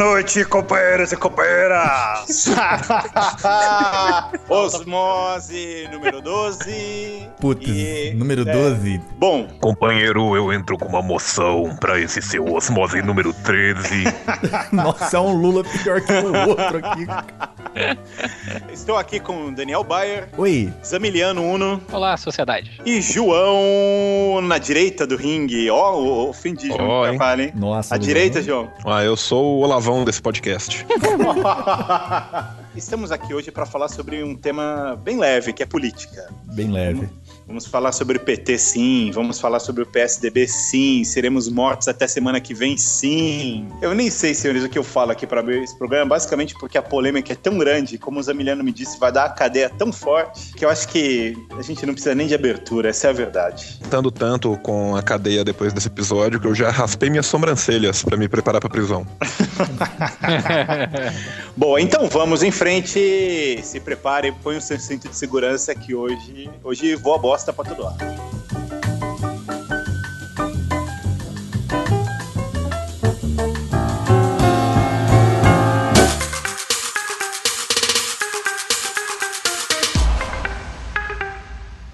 noite, companheiros e companheiras! Osmose número 12. Putz, E- número é, 12. Bom, Companheiro, eu entro com uma moção pra esse seu osmose número 13. Nossa, é um Lula pior que o outro aqui. estou aqui com Daniel Bayer, Oi, Zamiliano Uno Olá, sociedade. e João na direita do ringue. Ó, o, o fim de João hein? Carvalho, hein? nossa. À Lula. direita, João. Ah, eu sou o Olavão desse podcast. Estamos aqui hoje para falar sobre um tema bem leve, que é política. Bem leve. Vamos falar sobre o PT, sim. Vamos falar sobre o PSDB, sim. Seremos mortos até semana que vem, sim. Eu nem sei, senhores, o que eu falo aqui para abrir esse programa, basicamente porque a polêmica é tão grande, como o Zamiliano me disse, vai dar a cadeia tão forte, que eu acho que a gente não precisa nem de abertura, essa é a verdade. Tando tanto com a cadeia depois desse episódio que eu já raspei minhas sobrancelhas pra me preparar pra prisão. Bom, então vamos em frente. Se prepare, põe o seu cinto de segurança que hoje, hoje vou a bosta pra todo lado.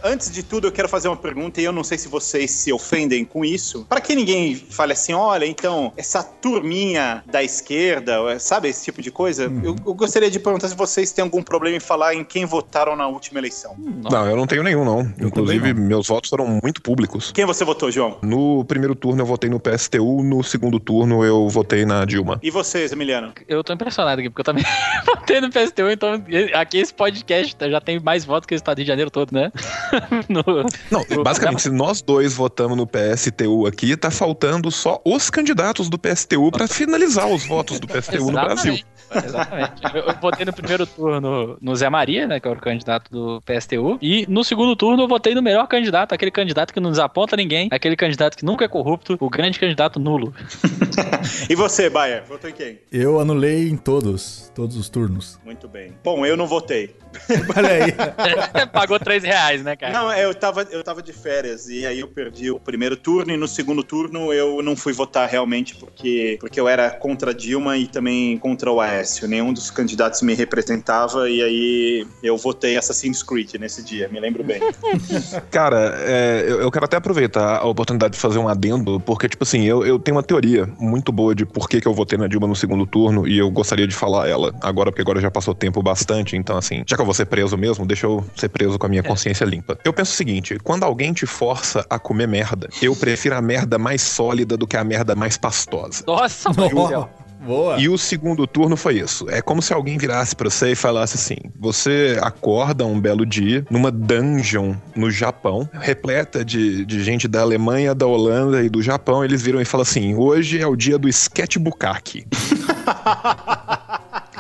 Antes de tudo, eu quero fazer uma pergunta e eu não sei se vocês se ofendem com isso. Para que ninguém fale assim, olha, então, essa turminha da esquerda, sabe esse tipo de coisa? Eu, eu gostaria de perguntar se vocês têm algum problema em falar em quem votaram na última eleição. Não, eu não tenho nenhum, não. Inclusive, também meus votos foram muito públicos. Quem você votou, João? No primeiro turno eu votei no PSTU, no segundo turno eu votei na Dilma. E vocês, Emiliano? Eu tô impressionado aqui, porque eu também votei no PSTU, então aqui esse podcast já tem mais votos que o Estado de Janeiro todo, né? No- Não, no- basicamente, se nós dois votamos no PSTU aqui, tá faltando só os candidatos do PSTU pra finalizar os votos do PSTU no Brasil. Exatamente. Eu, eu votei no primeiro turno no Zé Maria, né, que é o candidato do PSTU, e no segundo turno eu votei no melhor candidato, aquele candidato que não desaponta ninguém, aquele candidato que nunca é corrupto, o grande candidato nulo. E você, Baia? Votou em quem? Eu anulei em todos, todos os turnos. Muito bem. Bom, eu não votei. Olha aí. Pagou três reais, né, cara? Não, eu tava, eu tava de férias e aí eu perdi o primeiro turno e no segundo turno eu não fui votar realmente porque, porque eu era contra a Dilma e também contra o Aécio. Nenhum dos candidatos me representava e aí eu votei Assassin's Creed nesse dia, me lembro bem. Cara, é, eu, eu quero até aproveitar a oportunidade de fazer um adendo, porque, tipo assim, eu, eu tenho uma teoria muito boa de por que, que eu votei na Dilma no segundo turno e eu gostaria de falar ela agora, porque agora já passou tempo bastante, então, assim, já que eu vou ser preso mesmo, deixa eu ser preso com a minha consciência limpa. Eu penso o seguinte: quando alguém te força a comer merda, eu prefiro a merda mais sólida do que a merda mais pastosa. Nossa, céu. Boa. E o segundo turno foi isso. É como se alguém virasse pra você e falasse assim: você acorda um belo dia numa dungeon no Japão, repleta de, de gente da Alemanha, da Holanda e do Japão. Eles viram e falam assim: hoje é o dia do sketchbookaki.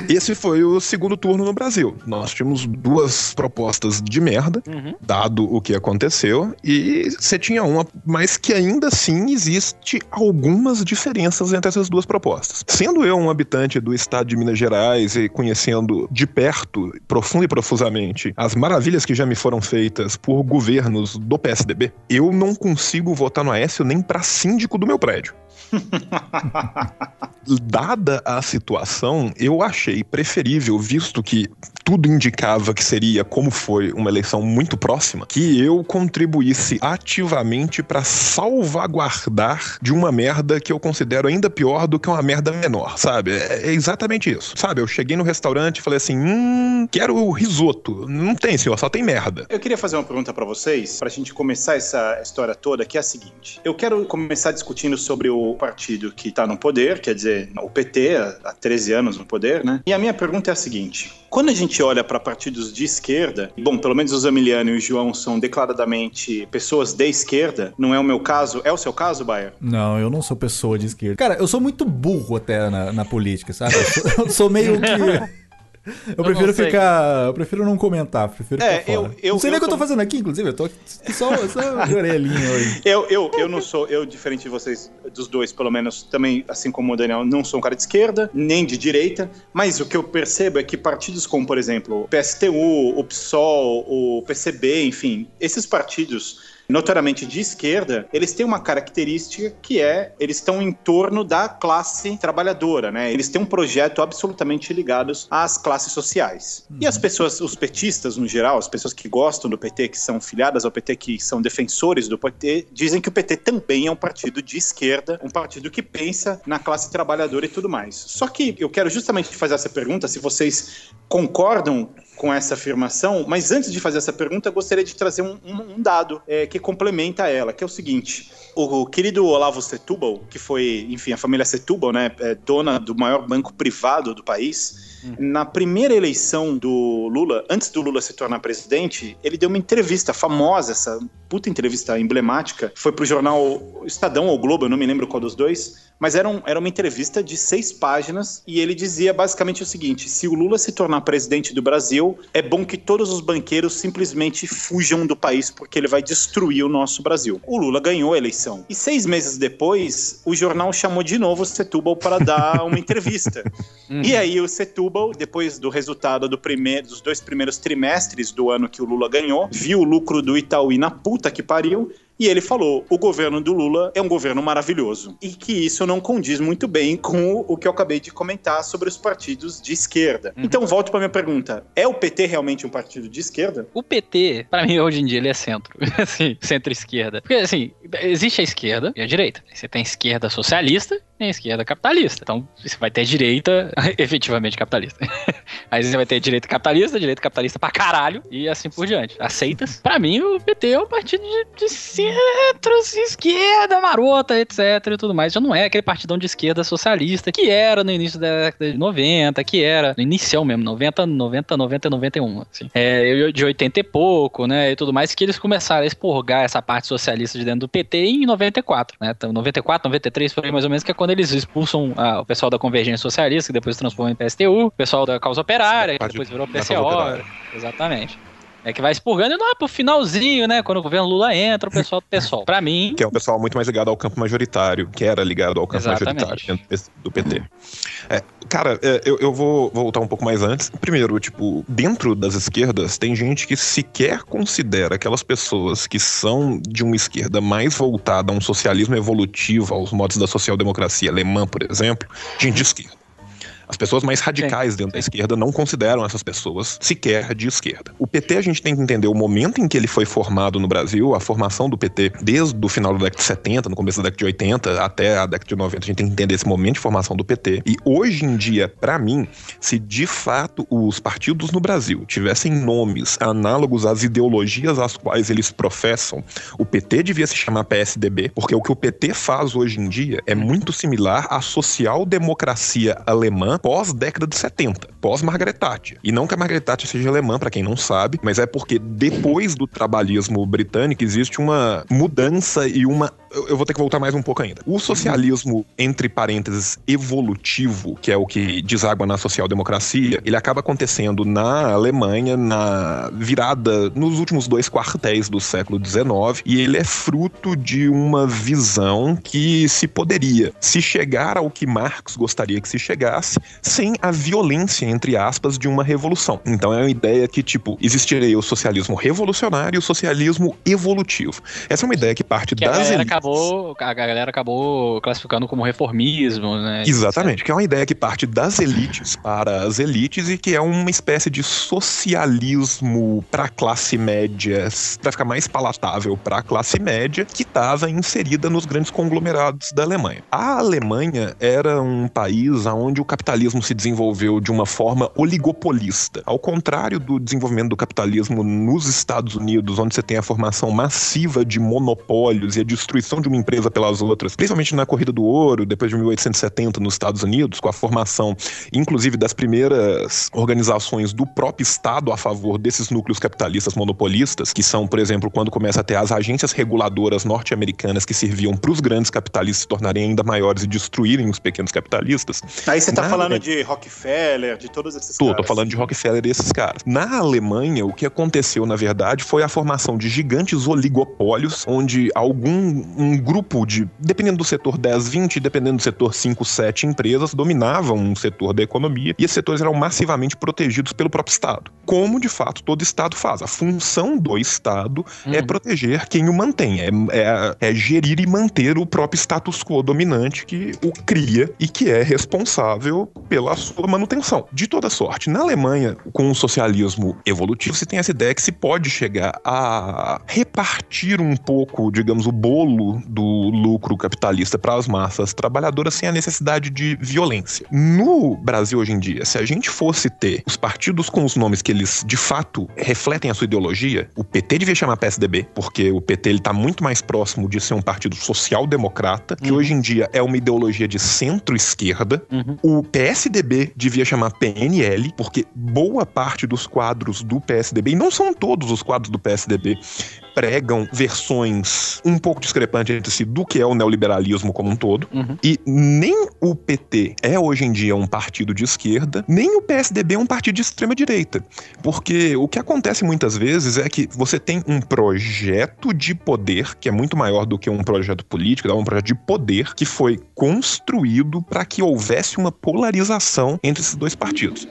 Esse foi o segundo turno no Brasil. Nós tínhamos duas propostas de merda, Uhum. dado o que aconteceu, e você tinha uma, mas que ainda assim existe algumas diferenças entre essas duas propostas. Sendo eu um habitante do estado de Minas Gerais e conhecendo de perto, profundo e profusamente, as maravilhas que já me foram feitas por governos do PSDB, eu não consigo votar no Aécio nem pra síndico do meu prédio. Dada a situação, eu achei preferível, visto que tudo indicava que seria, como foi, uma eleição muito próxima, que eu contribuísse ativamente para salvaguardar de uma merda que eu considero ainda pior do que uma merda menor, sabe? É é exatamente isso. Sabe, eu cheguei no restaurante e falei assim: hum, quero o risoto. Não tem, senhor, só tem merda. Eu queria fazer uma pergunta pra vocês, pra gente começar essa história toda, que é a seguinte. Eu quero começar discutindo sobre o partido que tá no poder, quer dizer, o PT, há 13 anos no poder, né? E a minha pergunta é a seguinte. Quando a gente olha para partidos de esquerda, bom, pelo menos o Zamiliano e o João são declaradamente pessoas de esquerda, não é o meu caso, é o seu caso, Bayer? Não, eu não sou pessoa de esquerda. Cara, eu sou muito burro até na, na política, sabe? Eu sou, eu sou meio que. Eu prefiro ficar. Eu prefiro não comentar, prefiro É, ficar eu- fora. eu- não sei nem eu o que eu tô fazendo aqui, inclusive. Eu tô só, só de orelhinha hoje. Eu, eu, eu não sou, eu, diferente de vocês, dos dois, pelo menos, também, assim como o Daniel, não sou um cara de esquerda, nem de direita, mas o que eu percebo é que partidos como, por exemplo, o PSTU, o PSOL, o PCB, enfim, esses partidos notoriamente de esquerda, eles têm uma característica que é eles estão em torno da classe trabalhadora, né? Eles têm um projeto absolutamente ligados às classes sociais. E as pessoas, os petistas no geral, as pessoas que gostam do PT, que são filiadas ao PT, que são defensores do PT, dizem que o PT também é um partido de esquerda, um partido que pensa na classe trabalhadora e tudo mais. Só que eu quero justamente fazer essa pergunta, se vocês concordam com essa afirmação, mas antes de fazer essa pergunta, eu gostaria de trazer um, um- um dado é, que complementa ela, que é o seguinte: o, querido Olavo Setúbal, que foi, enfim, a família Setúbal, né, é dona do maior banco privado do país, na primeira eleição do Lula, antes do Lula se tornar presidente, ele deu uma entrevista famosa, essa puta entrevista emblemática, foi pro jornal Estadão ou Globo, eu não me lembro qual dos dois, mas era, um- era uma entrevista de seis páginas e ele dizia basicamente o seguinte: se o Lula se tornar presidente do Brasil, é bom que todos os banqueiros simplesmente fujam do país porque ele vai destruir o nosso Brasil. O Lula ganhou a eleição. E seis meses depois, o jornal chamou de novo o Setúbal para dar uma entrevista. E aí o Setúbal, depois do resultado do primeiro, dos dois primeiros trimestres do ano que o Lula ganhou, viu o lucro do Itaú na puta que pariu. E ele falou: o governo do Lula é um governo maravilhoso. E que isso não condiz muito bem com o que eu acabei de comentar sobre os partidos de esquerda. Então, volto para minha pergunta: é o PT realmente um partido de esquerda? O PT, pra mim, hoje em dia, ele é centro. Assim, centro-esquerda. Porque, assim, existe a esquerda e a direita. Você tem a esquerda socialista e a esquerda capitalista. Então, você vai ter direita efetivamente capitalista. Aí você vai ter direita capitalista, direita capitalista pra caralho e assim por diante. Aceitas? Pra mim, o PT é um partido de, de centro, esquerda, marota, etc e tudo mais. Já não é aquele partidão de esquerda socialista que era no início da década de 90, que era no inicial mesmo, 90, 90, 90 e 91, assim. É, de 80 e pouco, né, e tudo mais, que eles começaram a expurgar essa parte socialista de dentro do PT em 94, né, então 94, 93 foi mais ou menos que é quando eles expulsam ah, o pessoal da Convergência Socialista, que depois se transformou em PSTU, o pessoal da Causa Operária, que depois virou PCO, exatamente. É que vai expurgando e não, pro finalzinho, né? Quando o governo Lula entra, o pessoal do PSOL. Pra mim, Que é um pessoal muito mais ligado ao campo majoritário, que era ligado ao campo Exatamente. majoritário do PT. É, cara, é, eu, eu vou voltar um pouco mais antes. Primeiro, tipo, dentro das esquerdas, tem gente que sequer considera aquelas pessoas que são de uma esquerda mais voltada a um socialismo evolutivo, aos modos da social-democracia alemã, por exemplo, gente de esquerda. As pessoas mais radicais dentro da esquerda não consideram essas pessoas sequer de esquerda. O PT, a gente tem que entender o momento em que ele foi formado no Brasil, a formação do PT desde o final da década de 70, no começo da década de 80 até a década de 90. A gente tem que entender esse momento de formação do PT. E hoje em dia, pra mim, se de fato os partidos no Brasil tivessem nomes análogos às ideologias às quais eles professam, o PT devia se chamar PSDB, porque o que o PT faz hoje em dia é muito similar à social-democracia alemã pós-década de 70, pós-Margaret Thatcher. E não que a Margaret Thatcher seja alemã, pra quem não sabe, mas é porque depois do trabalhismo britânico existe uma mudança e uma. Eu vou ter que voltar mais um pouco ainda. O socialismo, entre parênteses, evolutivo, que é o que deságua na social-democracia, ele acaba acontecendo na Alemanha, na virada, nos últimos dois quartéis do século XIX, e ele é fruto de uma visão que se poderia se chegar ao que Marx gostaria que se chegasse, sem a violência, entre aspas, de uma revolução. Então é uma ideia que, tipo, existiria o socialismo revolucionário e o socialismo evolutivo. Essa é uma ideia que parte que a das galera elites. acabou, a galera acabou classificando como reformismo, né? Exatamente, que é uma ideia que parte das elites para as elites e que é uma espécie de socialismo para classe média, para ficar mais palatável para a classe média, que estava inserida nos grandes conglomerados da Alemanha. A Alemanha era um país onde o capitalismo se desenvolveu de uma forma oligopolista. Ao contrário do desenvolvimento do capitalismo nos Estados Unidos, onde você tem a formação massiva de monopólios e a destruição de uma empresa pelas outras, principalmente na corrida do ouro, depois de 1870 nos Estados Unidos, com a formação, inclusive, das primeiras organizações do próprio Estado a favor desses núcleos capitalistas monopolistas, que são, por exemplo, quando começa a ter as agências reguladoras norte-americanas que serviam para os grandes capitalistas se tornarem ainda maiores e destruírem os pequenos capitalistas. Aí você tá Na falando falando de Rockefeller, de todos esses Tô, caras. tô falando de Rockefeller e esses caras. Na Alemanha, o que aconteceu, na verdade, foi a formação de gigantes oligopólios, onde algum um grupo de, dependendo do setor 10, 20, dependendo do setor 5, 7 empresas, dominavam um setor da economia e esses setores eram massivamente protegidos pelo próprio Estado. Como, de fato, todo Estado faz. A função do Estado é Uhum. proteger quem o mantém, é, é, é gerir e manter o próprio status quo dominante que o cria e que é responsável pela sua manutenção. De toda sorte, na Alemanha, com o socialismo evolutivo, se tem essa ideia que se pode chegar a repartir um pouco, digamos, o bolo do lucro capitalista para as massas trabalhadoras sem a necessidade de violência. No Brasil hoje em dia, se a gente fosse ter os partidos com os nomes que eles de fato refletem a sua ideologia, o PT devia chamar PSDB, porque o PT ele tá muito mais próximo de ser um partido social-democrata, que Uhum. hoje em dia é uma ideologia de centro-esquerda. Uhum. O PSDB devia chamar PNL, porque boa parte dos quadros do PSDB, e não são todos os quadros do PSDB, pregam versões um pouco discrepantes entre si do que é o neoliberalismo como um todo. Uhum. E nem o PT é hoje em dia um partido de esquerda, nem o PSDB é um partido de extrema direita. Porque o que acontece muitas vezes é que você tem um projeto de poder que é muito maior do que um projeto político, é um projeto de poder que foi construído para que houvesse uma polarização entre esses dois partidos.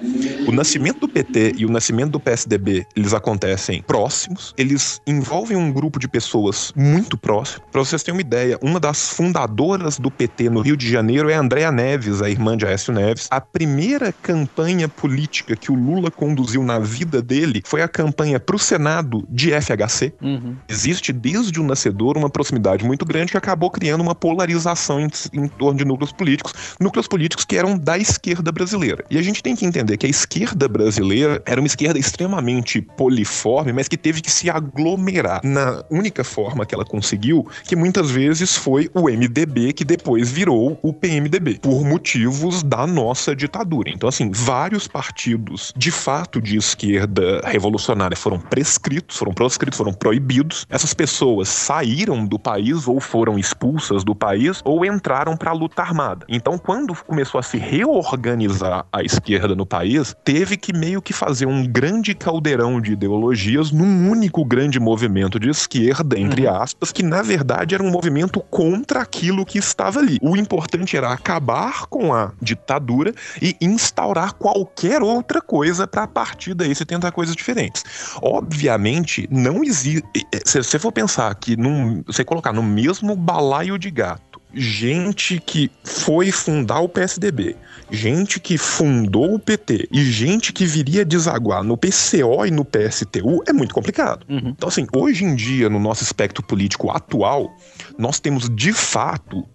O nascimento do PT e o nascimento do PSDB, eles acontecem próximos, eles envolvem um grupo de pessoas muito próximo. Para vocês terem uma ideia, uma das fundadoras do PT no Rio de Janeiro é a Andréa Neves, a irmã de Aécio Neves. A primeira campanha política que o Lula conduziu na vida dele foi a campanha para o Senado de FHC. Uhum. Existe desde o nascedor uma proximidade muito grande que acabou criando uma polarização em, em torno de núcleos políticos, núcleos políticos que eram da esquerda brasileira. E a gente tem que entender que a esquerda brasileira era uma esquerda extremamente poliforme, mas que teve que se aglomerar na única forma que ela conseguiu, que muitas vezes foi o MDB, que depois virou o PMDB, por motivos da nossa ditadura. Então, assim, vários partidos de fato de esquerda revolucionária foram prescritos, foram proscritos, foram proibidos. Essas pessoas saíram do país ou foram expulsas do país ou entraram para a luta armada. Então, quando começou a se reorganizar a esquerda no país, teve que meio que fazer um grande caldeirão de ideologias num único grande movimento de esquerda, entre aspas, que na verdade era um movimento contra aquilo que estava ali. O importante era acabar com a ditadura e instaurar qualquer outra coisa para a partir daí se tentar coisas diferentes. Obviamente, não existe. Se você for pensar que num, você colocar no mesmo balaio de gato gente que foi fundar o PSDB, gente que fundou o PT e gente que viria desaguar no PCO e no PSTU é muito complicado. Uhum. Então, assim, hoje em dia, no nosso espectro político atual, nós temos de fato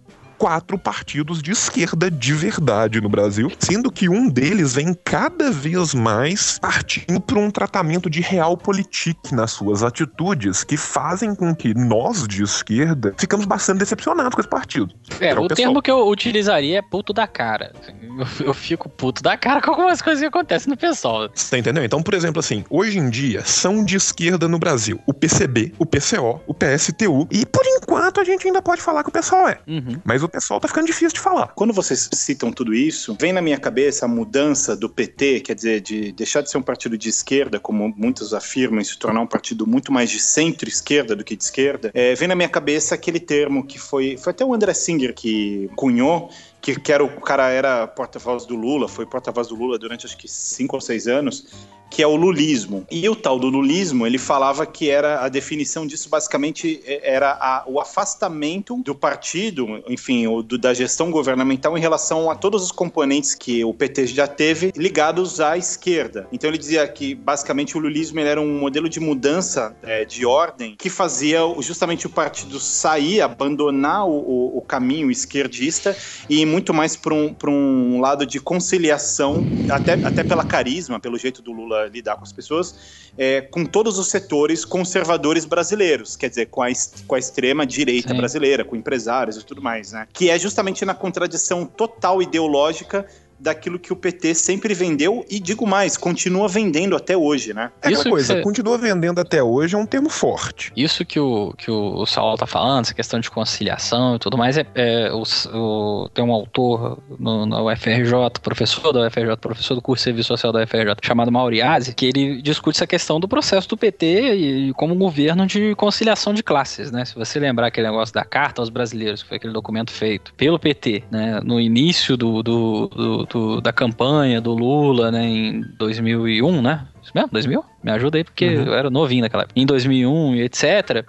quatro partidos de esquerda de verdade no Brasil, sendo que um deles vem cada vez mais partindo para um tratamento de realpolitik nas suas atitudes, que fazem com que nós de esquerda ficamos bastante decepcionados com esse partido. É, Era o pessoal. termo que eu utilizaria é puto da cara. Eu, eu fico puto da cara com algumas coisas que acontecem no pessoal. Você entendeu? Então, por exemplo, assim, hoje em dia são de esquerda no Brasil o PCB, o PCO, o PSTU e por enquanto a gente ainda pode falar que o pessoal é. Uhum. Mas o pessoal tá ficando difícil de falar. Quando vocês citam tudo isso, vem na minha cabeça a mudança do PT, quer dizer, de deixar de ser um partido de esquerda, como muitos afirmam, e se tornar um partido muito mais de centro-esquerda do que de esquerda. É, vem na minha cabeça aquele termo que foi. Foi até o André Singer que cunhou. Que, que era o cara era porta-voz do Lula, foi porta-voz do Lula durante acho que cinco ou seis anos, que é o lulismo. E o tal do lulismo, ele falava que era a definição disso basicamente é, era a- o afastamento do partido, enfim, o do- da gestão governamental em relação a todos os componentes que o PT já teve ligados à esquerda. Então ele dizia que basicamente o lulismo era um modelo de mudança é, de ordem que fazia justamente o partido sair, abandonar o, o- o caminho esquerdista e ir muito mais para um, um lado de conciliação, até, até pela carisma, pelo jeito do Lula lidar com as pessoas, é, com todos os setores conservadores brasileiros, quer dizer, com a, com a extrema direita Sim. brasileira, com empresários e tudo mais, né? Que é justamente na contradição total ideológica daquilo que o PT sempre vendeu e digo mais, continua vendendo até hoje, né? É Isso coisa, que você- continua vendendo até hoje é um termo forte. Isso que o, que o Saulo tá falando, essa questão de conciliação e tudo mais, é, é, o, o- tem um autor no, na UFRJ, professor da UFRJ, professor do curso de Serviço Social da UFRJ, chamado Mauriase, que ele discute essa questão do processo do PT e, como um governo de conciliação de classes, né? Se você lembrar aquele negócio da Carta aos Brasileiros, que foi aquele documento feito pelo PT, né? No início do, do- do- do- da campanha do Lula, né? Em 2001, né? Isso mesmo? 2000? Me ajuda aí, porque Uhum. eu era novinho naquela época. Em 2001 e etc.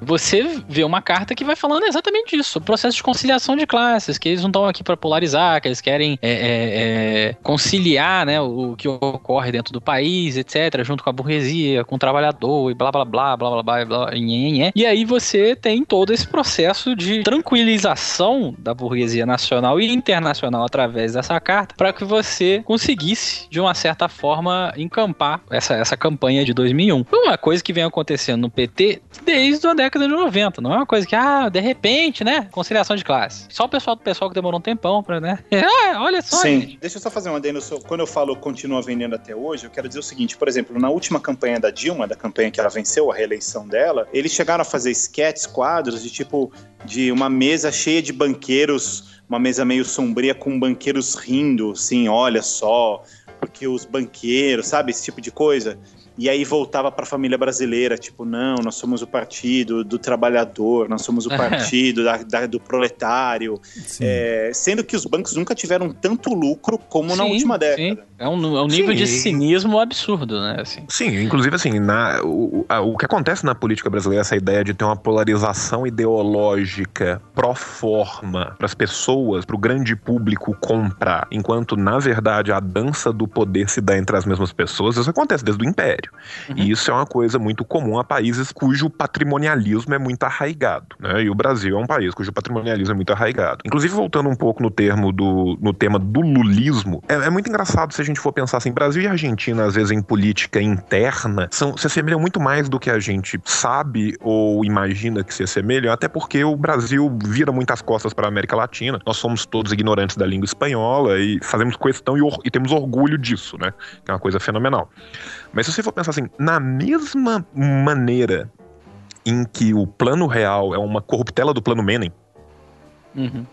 Você vê uma carta que vai falando exatamente isso, o processo de conciliação de classes, que eles não estão aqui para polarizar, que eles querem é, é, é, conciliar né, o que ocorre dentro do país, etc., junto com a burguesia, com o trabalhador e blá blá blá blá blá blá blá nhê, nhê. E aí você tem todo esse processo de tranquilização da burguesia nacional e internacional através dessa carta, para que você conseguisse, de uma certa forma, encampar essa, essa campanha de 2001. Foi uma coisa que vem acontecendo no PT desde a década de 90. Não é uma coisa que, ah, de repente, né? Conciliação de classe. Só o pessoal do pessoal que demorou um tempão pra, né? Ah, olha só, Sim. gente. Deixa eu só fazer um adendo. Quando eu falo continua vendendo até hoje, eu quero dizer o seguinte: por exemplo, na última campanha da Dilma, da campanha que ela venceu, a reeleição dela, eles chegaram a fazer sketches, quadros de tipo de uma mesa cheia de banqueiros, uma mesa meio sombria com banqueiros rindo, assim, olha só, porque os banqueiros, sabe, esse tipo de coisa. E aí voltava para a família brasileira, tipo, não, nós somos o partido do trabalhador, nós somos o partido da- da- do proletário, Sim. é, sendo que os bancos nunca tiveram tanto lucro como na Sim, última sim. década. É um, é um nível de Sim. cinismo absurdo, né? Assim. Sim, inclusive assim, na, o, a- o que acontece na política brasileira, essa ideia de ter uma polarização ideológica pró forma para as pessoas, para o grande público comprar, enquanto na verdade a dança do poder se dá entre as mesmas pessoas, isso acontece desde o Império. E isso é uma coisa muito comum a países cujo patrimonialismo é muito arraigado, né? E o Brasil é um país cujo patrimonialismo é muito arraigado. Inclusive voltando um pouco no termo do no tema do lulismo, é, é muito engraçado se a gente for pensar assim, Brasil e Argentina às vezes em política interna são se assemelham muito mais do que a gente sabe ou imagina que se assemelham, até porque o Brasil vira muitas costas para a América Latina. Nós somos todos ignorantes da língua espanhola e fazemos questão e, e temos orgulho disso, né? Que é uma coisa fenomenal. Mas se você for pensar assim, na mesma maneira em que o plano real é uma corruptela do plano Menem Uhum.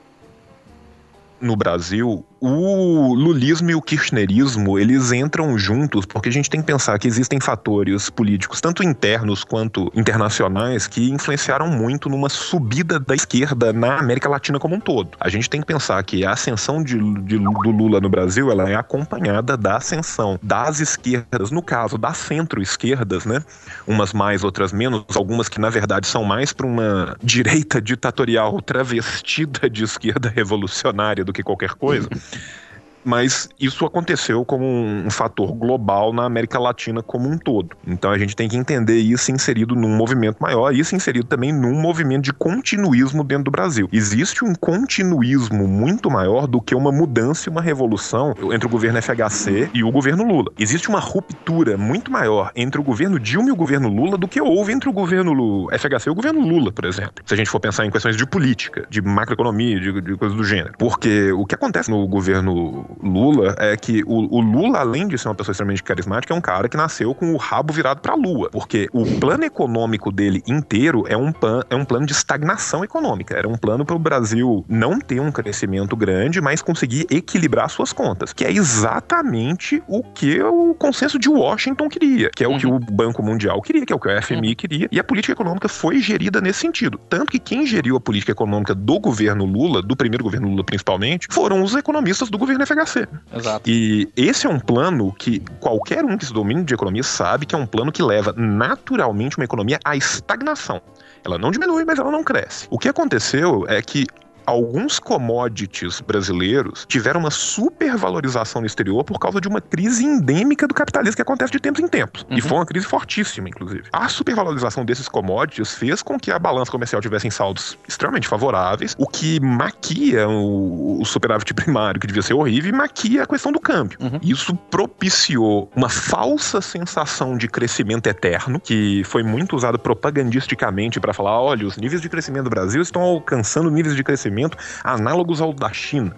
No Brasil, o lulismo e o kirchnerismo, eles entram juntos, porque a gente tem que pensar que existem fatores políticos, tanto internos quanto internacionais, que influenciaram muito numa subida da esquerda na América Latina como um todo. A gente tem que pensar que a ascensão de, de- do Lula no Brasil, ela é acompanhada da ascensão das esquerdas, no caso das centro-esquerdas, né? Umas mais, outras menos, algumas que na verdade são mais para uma direita ditatorial travestida de esquerda revolucionária do que qualquer coisa. Mas isso aconteceu como um fator global na América Latina como um todo. Então a gente tem que entender isso inserido num movimento maior, isso inserido também num movimento de continuismo dentro do Brasil. Existe um continuismo muito maior do que uma mudança e uma revolução entre o governo FHC e o governo Lula. Existe uma ruptura muito maior entre o governo Dilma e o governo Lula do que houve entre o governo FHC e o governo Lula, por exemplo. Se a gente for pensar em questões de política, de macroeconomia, de, de coisas do gênero. Porque o que acontece no governo Lula é que o, o Lula, além de ser uma pessoa extremamente carismática, é um cara que nasceu com o rabo virado pra lua. Porque o plano econômico dele inteiro é um, pan, é um plano de estagnação econômica. Era um plano para o Brasil não ter um crescimento grande, mas conseguir equilibrar suas contas. Que é exatamente o que o consenso de Washington queria. Que é o que o Banco Mundial queria, que é o que o FMI queria. E a política econômica foi gerida nesse sentido. Tanto que quem geriu a política econômica do governo Lula, do primeiro governo Lula principalmente, foram os economistas do governo FHC. Exato. E esse é um plano que qualquer um que se domine de economia sabe que é um plano que leva naturalmente uma economia à estagnação. Ela não diminui, mas ela não cresce. O que aconteceu é que alguns commodities brasileiros tiveram uma supervalorização no exterior por causa de uma crise endêmica do capitalismo que acontece de tempos em tempos. E Uhum. foi uma crise fortíssima, inclusive. A supervalorização desses commodities fez com que a balança comercial tivesse saldos extremamente favoráveis, o que maquia o, o superávit primário, que devia ser horrível, e maquia a questão do câmbio. Uhum. Isso propiciou uma falsa sensação de crescimento eterno, que foi muito usada propagandisticamente para falar: olha, os níveis de crescimento do Brasil estão alcançando níveis de crescimento análogos ao da China.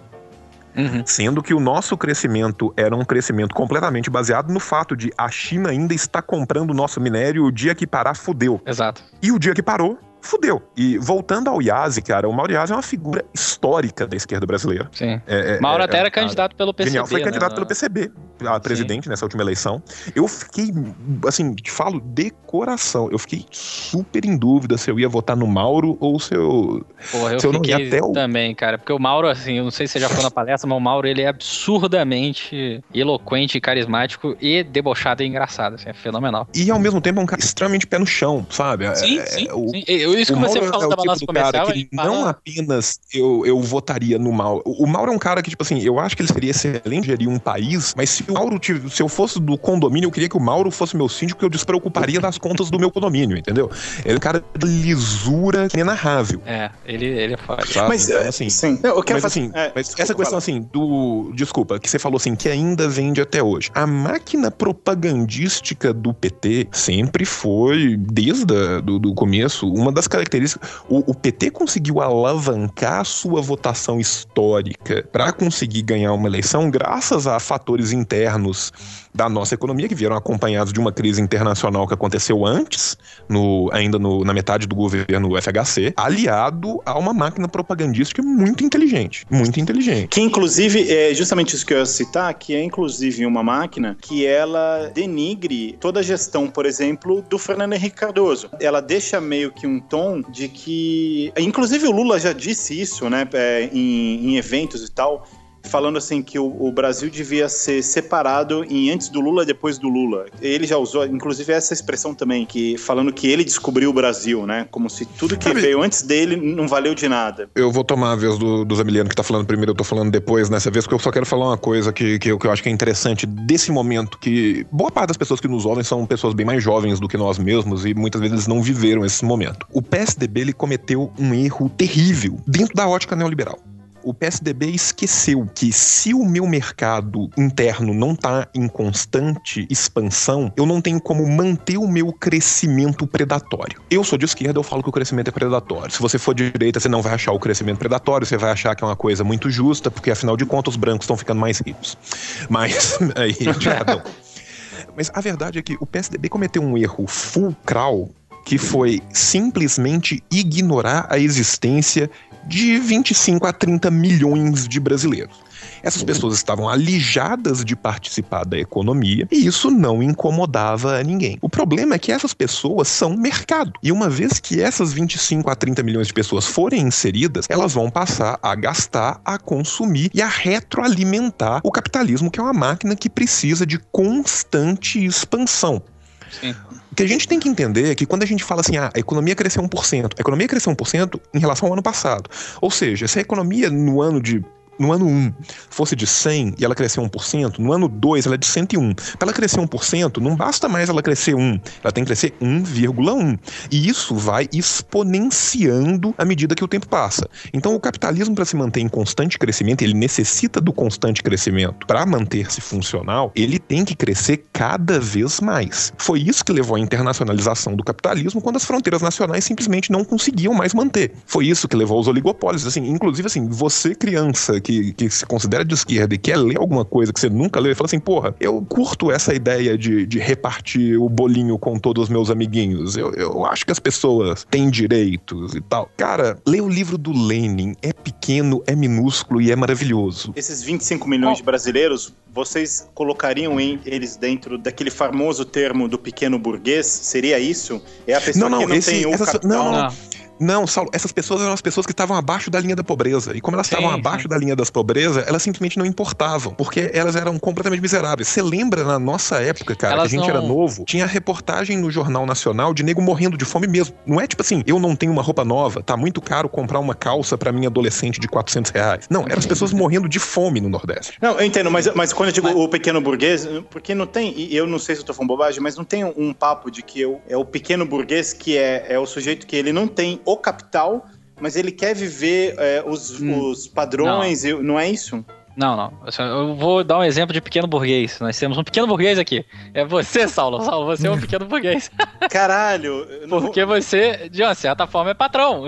Uhum. Sendo que o nosso crescimento era um crescimento completamente baseado no fato de a China ainda está comprando o nosso minério o dia que parar, fudeu. Exato. E o dia que parou, fudeu. E voltando ao Yazi, cara, o Mauro Yazi é uma figura histórica da esquerda brasileira. Sim. É, é- Mauro é- até é- era candidato pelo PCB. Genial, foi né, candidato pelo PCB a presidente nessa última eleição. Eu fiquei, assim, te falo de coração, eu fiquei super em dúvida se eu ia votar no Mauro ou se eu. Porra, eu Se eu não fiquei ir até o- também, cara. Porque o Mauro, assim, eu não sei se você já foi na palestra, mas o Mauro, ele é absurdamente eloquente, carismático e debochado e engraçado, assim, é fenomenal. E ao mesmo tempo é um cara extremamente pé no chão, sabe? É- Sim, é- sim, o, sim. Eu, isso o que você Mauro falou é da balança tipo do cara comercial, que ele não apenas eu, eu votaria no Mauro. O Mauro é um cara que, tipo assim, eu acho que ele seria excelente gerir um país, mas se o Mauro tive- se eu fosse do condomínio, eu queria que o Mauro fosse meu síndico, porque eu despreocuparia das contas do meu condomínio, entendeu? Ele é um cara de lisura inenarrável. É, ele, ele é foda. Sabe? Mas, Então, é, assim, sim. Eu quero mas fazer- assim, é, mas desculpa, essa questão fala. assim do. Desculpa, que você falou assim, que ainda vende até hoje. A máquina propagandística do PT sempre foi, desde a, do, do começo, uma das características. O, o PT conseguiu alavancar sua votação histórica para conseguir ganhar uma eleição graças a fatores internos da nossa economia que vieram acompanhados de uma crise internacional que aconteceu antes, no, ainda no- na metade do governo FHC, aliado a uma máquina propagandística muito inteligente. Muito inteligente. Que inclusive é justamente isso que eu ia citar, que é inclusive uma máquina que ela denigre toda a gestão, por exemplo, do Fernando Henrique Cardoso. Ela deixa meio que um tom de que. Inclusive o Lula já disse isso, né? é, em, em eventos e tal. Falando assim que o, o Brasil devia ser separado em antes do Lula e depois do Lula. Ele já usou, inclusive, essa expressão também, que falando que ele descobriu o Brasil, né? Como se tudo que Sabe- veio antes dele não valeu de nada. Eu vou tomar a vez do, do Zamiliano que tá falando primeiro, eu tô falando depois nessa vez, porque eu só quero falar uma coisa que, que, eu, que eu acho que é interessante desse momento, que boa parte das pessoas que nos ouvem são pessoas bem mais jovens do que nós mesmos e muitas vezes eles não viveram esse momento. O PSDB ele cometeu um erro terrível dentro da ótica neoliberal. O PSDB esqueceu que se o meu mercado interno não está em constante expansão, eu não tenho como manter o meu crescimento predatório. Eu sou de esquerda, eu falo que o crescimento é predatório. Se você for de direita, você não vai achar o crescimento predatório, você vai achar que é uma coisa muito justa, porque afinal de contas os brancos estão ficando mais ricos. Mas aí, de razão. Mas a verdade é que o PSDB cometeu um erro fulcral que foi simplesmente ignorar a existência de 25 a 30 milhões de brasileiros. Essas pessoas estavam alijadas de participar da economia e isso não incomodava a ninguém. O problema é que essas pessoas são mercado. E uma vez que essas 25 a 30 milhões de pessoas forem inseridas, elas vão passar a gastar, a consumir e a retroalimentar o capitalismo, que é uma máquina que precisa de constante expansão. Sim. Que a gente tem que entender é que quando a gente fala assim, ah, a economia cresceu 1%, a economia cresceu 1% em relação ao ano passado. Ou seja, se a economia no ano de no ano 1 fosse de 100 e ela crescer 1%, no ano 2 ela é de 101. Para ela crescer 1%, não basta mais ela crescer 1, ela tem que crescer 1,1. E isso vai exponenciando à medida que o tempo passa. Então o capitalismo para se manter em constante crescimento, ele necessita do constante crescimento. Para manter-se funcional, ele tem que crescer cada vez mais. Foi isso que levou à internacionalização do capitalismo quando as fronteiras nacionais simplesmente não conseguiam mais manter. Foi isso que levou aos oligopólios. Assim, inclusive assim, você criança que, que se considera de esquerda e quer ler alguma coisa que você nunca leu e fala assim, porra, eu curto essa ideia de, de repartir o bolinho com todos os meus amiguinhos. Eu, eu acho que as pessoas têm direitos e tal. Cara, lê o livro do Lenin. É pequeno, é minúsculo e é maravilhoso. Esses 25 milhões de brasileiros, vocês colocariam em- eles dentro daquele famoso termo do pequeno burguês? Seria isso? É a pessoa Não, não, que não esse- tem o essas- capital? não, não, Não. Não, Saulo, essas pessoas eram as pessoas que estavam abaixo da linha da pobreza. E como elas Sim, estavam sim. abaixo da linha das pobreza, elas simplesmente não importavam. Porque elas eram completamente miseráveis. Você lembra na nossa época, cara, Elas que a gente não- era novo? Tinha reportagem no Jornal Nacional de nego morrendo de fome mesmo. Não é tipo assim, eu não tenho uma roupa nova, tá muito caro comprar uma calça pra minha adolescente de 400 reais. Não, eram as pessoas morrendo de fome no Nordeste. Não, eu entendo, mas, mas quando eu digo Mas- o pequeno burguês, porque não tem, e eu não sei se eu tô falando bobagem, mas não tem um papo de que eu, é o pequeno burguês que é, é o sujeito que ele não tem o capital, mas ele quer viver é, os, Hum. os padrões, e- não é isso? Não, não. Eu vou dar um exemplo de pequeno burguês. Nós temos um pequeno burguês aqui. É você, Saulo. Saulo, você é um pequeno burguês. Caralho! não Porque você, de uma certa forma, é patrão.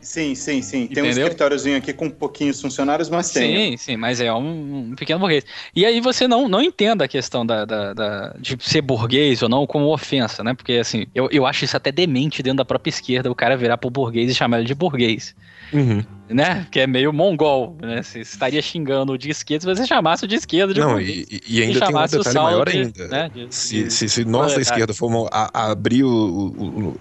Sim, sim, sim. Tem um Entendeu? escritóriozinho aqui com pouquinhos funcionários, mas tem. Sim, sim, mas é um, um pequeno burguês. E aí você não, não entenda a questão da, da- da- de ser burguês ou não como ofensa, né? Porque assim, eu, eu acho isso até demente dentro da própria esquerda, o cara virar pro burguês e chamar ele de burguês. Uhum. Né? Que é meio mongol, né? Você estaria xingando o de esquerda se você chamasse o de esquerda de Não, burguês. e, e ainda tem um detalhe maior de- ainda. né, de- Se, de- se, se nós da esquerda formos a, a abrir o- o-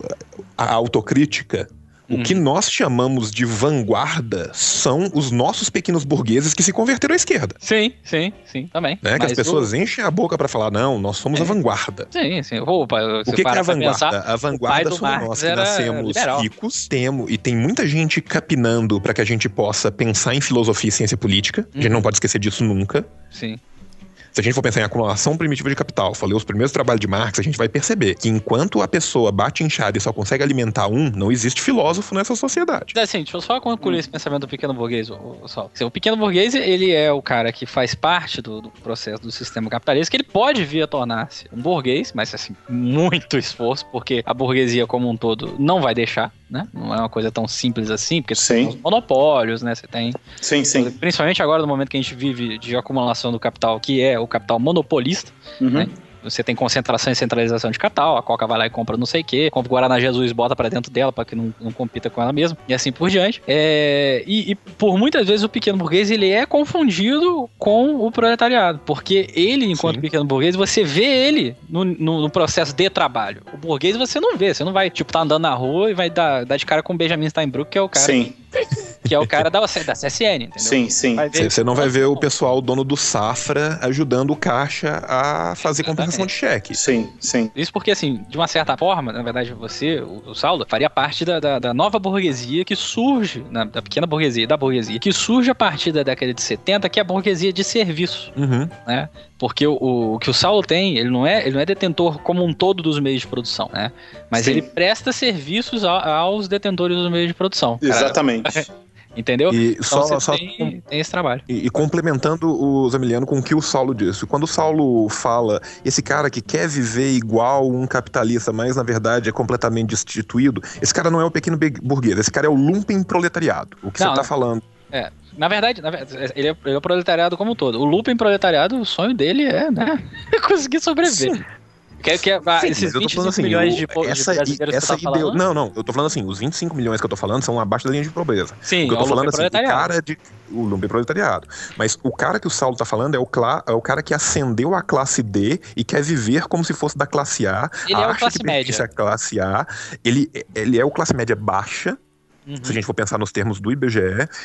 a autocrítica, o que nós chamamos de vanguarda são os nossos pequenos burgueses que se converteram à esquerda. Sim, sim, sim, também. Né? Que as pessoas o- enchem a boca pra falar, não, nós somos a vanguarda. Sim, sim. Opa, O que, que é a vanguarda? a vanguarda somos Marx nós que nascemos liberal. ricos, temos, e tem muita gente capinando para que a gente possa pensar em filosofia e ciência política. A gente Uhum. não pode esquecer disso nunca. Sim. Se a gente for pensar em acumulação primitiva de capital, falei os primeiros trabalhos de Marx, a gente vai perceber que enquanto a pessoa bate inchada e só consegue alimentar um, não existe filósofo nessa sociedade. Assim, deixa eu só concluir esse pensamento do pequeno burguês, Sol. Assim, O pequeno burguês, ele é o cara que faz parte do, do processo do sistema capitalista, que ele pode vir a tornar-se um burguês, mas assim, muito esforço, porque a burguesia como um todo não vai deixar, né? Não é uma coisa tão simples assim, porque você Sim. tem os monopólios, né? Você tem Sim, sim. Principalmente agora no momento que a gente vive de acumulação do capital, que é o capital monopolista. Uhum. né? Você tem concentração e centralização de capital, a Coca vai lá e compra não sei o quê, compra o Guaraná Jesus, bota pra dentro dela pra que não, não compita com ela mesma, e assim por diante. É, e, e por muitas vezes o pequeno burguês ele é confundido com o proletariado, porque ele, enquanto Sim. pequeno burguês, você vê ele no, no- no processo de trabalho. O burguês você não vê, você não vai, tipo, tá andando na rua e vai dar, dar de cara com o Benjamin Steinbrück, que é o cara, Sim, que é o cara da, da CSN, entendeu? sim, sim. Você não vai ver o pessoal dono do Safra ajudando o caixa a fazer Exatamente. Compensação de cheque. Sim, sim. Isso porque, assim, de uma certa forma, na verdade, você, o, o Saulo, faria parte da, da, da nova burguesia que surge, na, da pequena burguesia, da burguesia, que surge a partir da década de 70, que é a burguesia de serviço, Uhum. né? Porque o, o, o que o Saulo tem, ele não, é, ele não é detentor como um todo dos meios de produção, né? Mas Sim. ele presta serviços a- aos detentores dos meios de produção. Exatamente. Entendeu? E Então só, só tem, tem esse trabalho. E, e complementando o Zamiliano com o que o Saulo disse. Quando o Saulo fala esse cara que quer viver igual um capitalista, mas na verdade é completamente destituído, esse cara não é o pequeno burguês, esse cara é o lumpen proletariado. O que Não, você tá não. falando. Na verdade, na verdade, ele, é, ele é o proletariado como um todo. O Lupen proletariado, o sonho dele é, né? conseguir sobreviver. Sim. Que, que, ah, Sim, esses mas eu tô 25 falando assim, milhões de, po- de essa, brasileiros essa que tá falando. Não, não, eu tô falando assim, os 25 milhões que eu tô falando são abaixo da linha de pobreza. Sim, O que eu é tô o falando assim, o cara de. O lumpen proletariado. Mas o cara que o Saulo tá falando é o, cla- é o cara que ascendeu a classe D e quer viver como se fosse da classe A. Ele é o classe média. à classe A. Ele, ele é o classe média baixa, Uhum. se a gente for pensar nos termos do IBGE,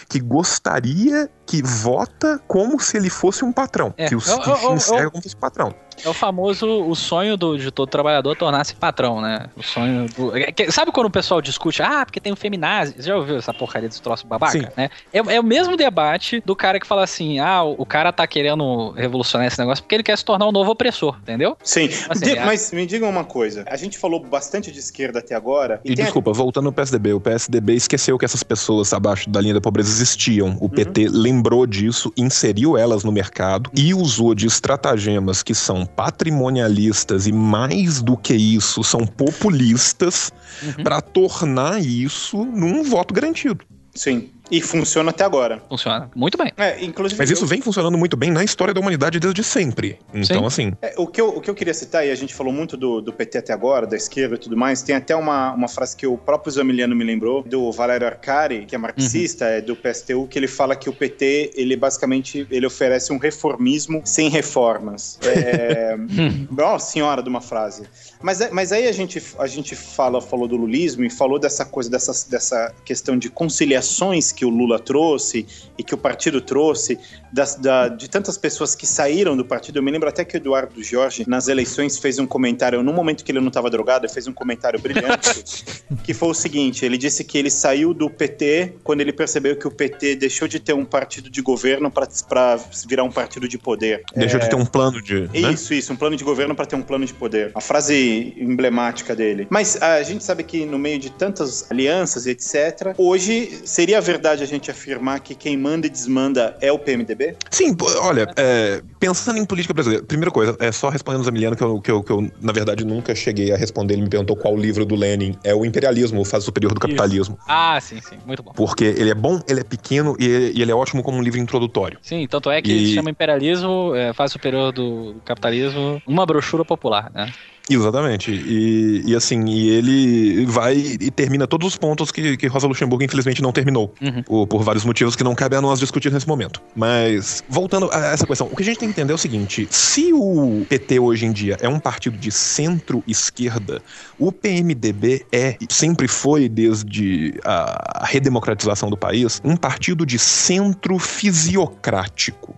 que gostaria que vota como se ele fosse um patrão. É, Que, o, que eu- eu- enxerga eu- como se fosse patrão. É o famoso o sonho do, de todo trabalhador tornar-se patrão, né? O sonho do. é Sabe quando o pessoal discute, ah, porque tem o feminazi? Você já ouviu essa porcaria desse troço babaca? Sim. Né? É, é o mesmo debate do cara que fala assim: ah, o, cara tá querendo revolucionar esse negócio porque ele quer se tornar um novo opressor, entendeu? Sim. Assim, De- é- mas me digam uma coisa. A gente falou bastante de esquerda até agora. E, a- desculpa, voltando ao PSDB, o PSDB esqueceu que essas pessoas abaixo da linha da pobreza existiam. O PT lembrou disso, inseriu elas no mercado e usou de estratagemas que são patrimonialistas e mais do que isso, são populistas Uhum. para tornar isso num voto garantido. Sim. E funciona até agora. Funciona muito bem. É, inclusive. Mas isso eu- vem funcionando muito bem na história da humanidade desde sempre. Então, Sim. assim, É, o, que eu, o que eu queria citar, e a gente falou muito do, do PT até agora, da esquerda e tudo mais, tem até uma, uma frase que o próprio Zamiliano me lembrou, do Valério Arcari, que é marxista, é do PSTU, que ele fala que o PT, ele basicamente, ele oferece um reformismo sem reformas. É, nossa senhora de uma frase. Mas, é- mas aí a gente, a gente fala, falou do lulismo e falou dessa coisa, dessa, dessa questão de conciliações que o Lula trouxe e que o partido trouxe, das- da- de tantas pessoas que saíram do partido. Eu me lembro até que o Eduardo Jorge, nas eleições, fez um comentário, no momento que ele não estava drogado, ele fez um comentário brilhante, que foi o seguinte: ele disse que ele saiu do PT quando ele percebeu que o PT deixou de ter um partido de governo para virar um partido de poder. deixou de ter um plano de. né? Isso, isso, um plano de governo para ter um plano de poder. A frase emblemática dele. Mas a gente sabe que no meio de tantas alianças, etc., hoje seria ver- verdade a gente afirmar que quem manda e desmanda é o PMDB? Sim, olha, é, pensando em política brasileira, primeira coisa, é só respondendo o Zamiliano que eu, que, eu, que eu, na verdade, nunca cheguei a responder. Ele me perguntou qual livro do Lenin é o Imperialismo, o Fase Superior do Capitalismo. Ah, sim, sim. Muito bom. Porque ele é bom, ele é pequeno e ele, e ele é ótimo como um livro introdutório. Sim, tanto é que E- se chama Imperialismo, é, Fase Superior do Capitalismo, uma brochura popular, né? Exatamente. E, e assim, e ele vai e termina todos os pontos que, que Rosa Luxemburgo, infelizmente, não terminou. Uhum. Por, por vários motivos que não cabe a nós discutir nesse momento. Mas, voltando a essa questão, o que a gente tem que entender é o seguinte: se o PT hoje em dia é um partido de centro-esquerda, o PMDB é, e sempre foi, desde a redemocratização do país, um partido de centro fisiocrático.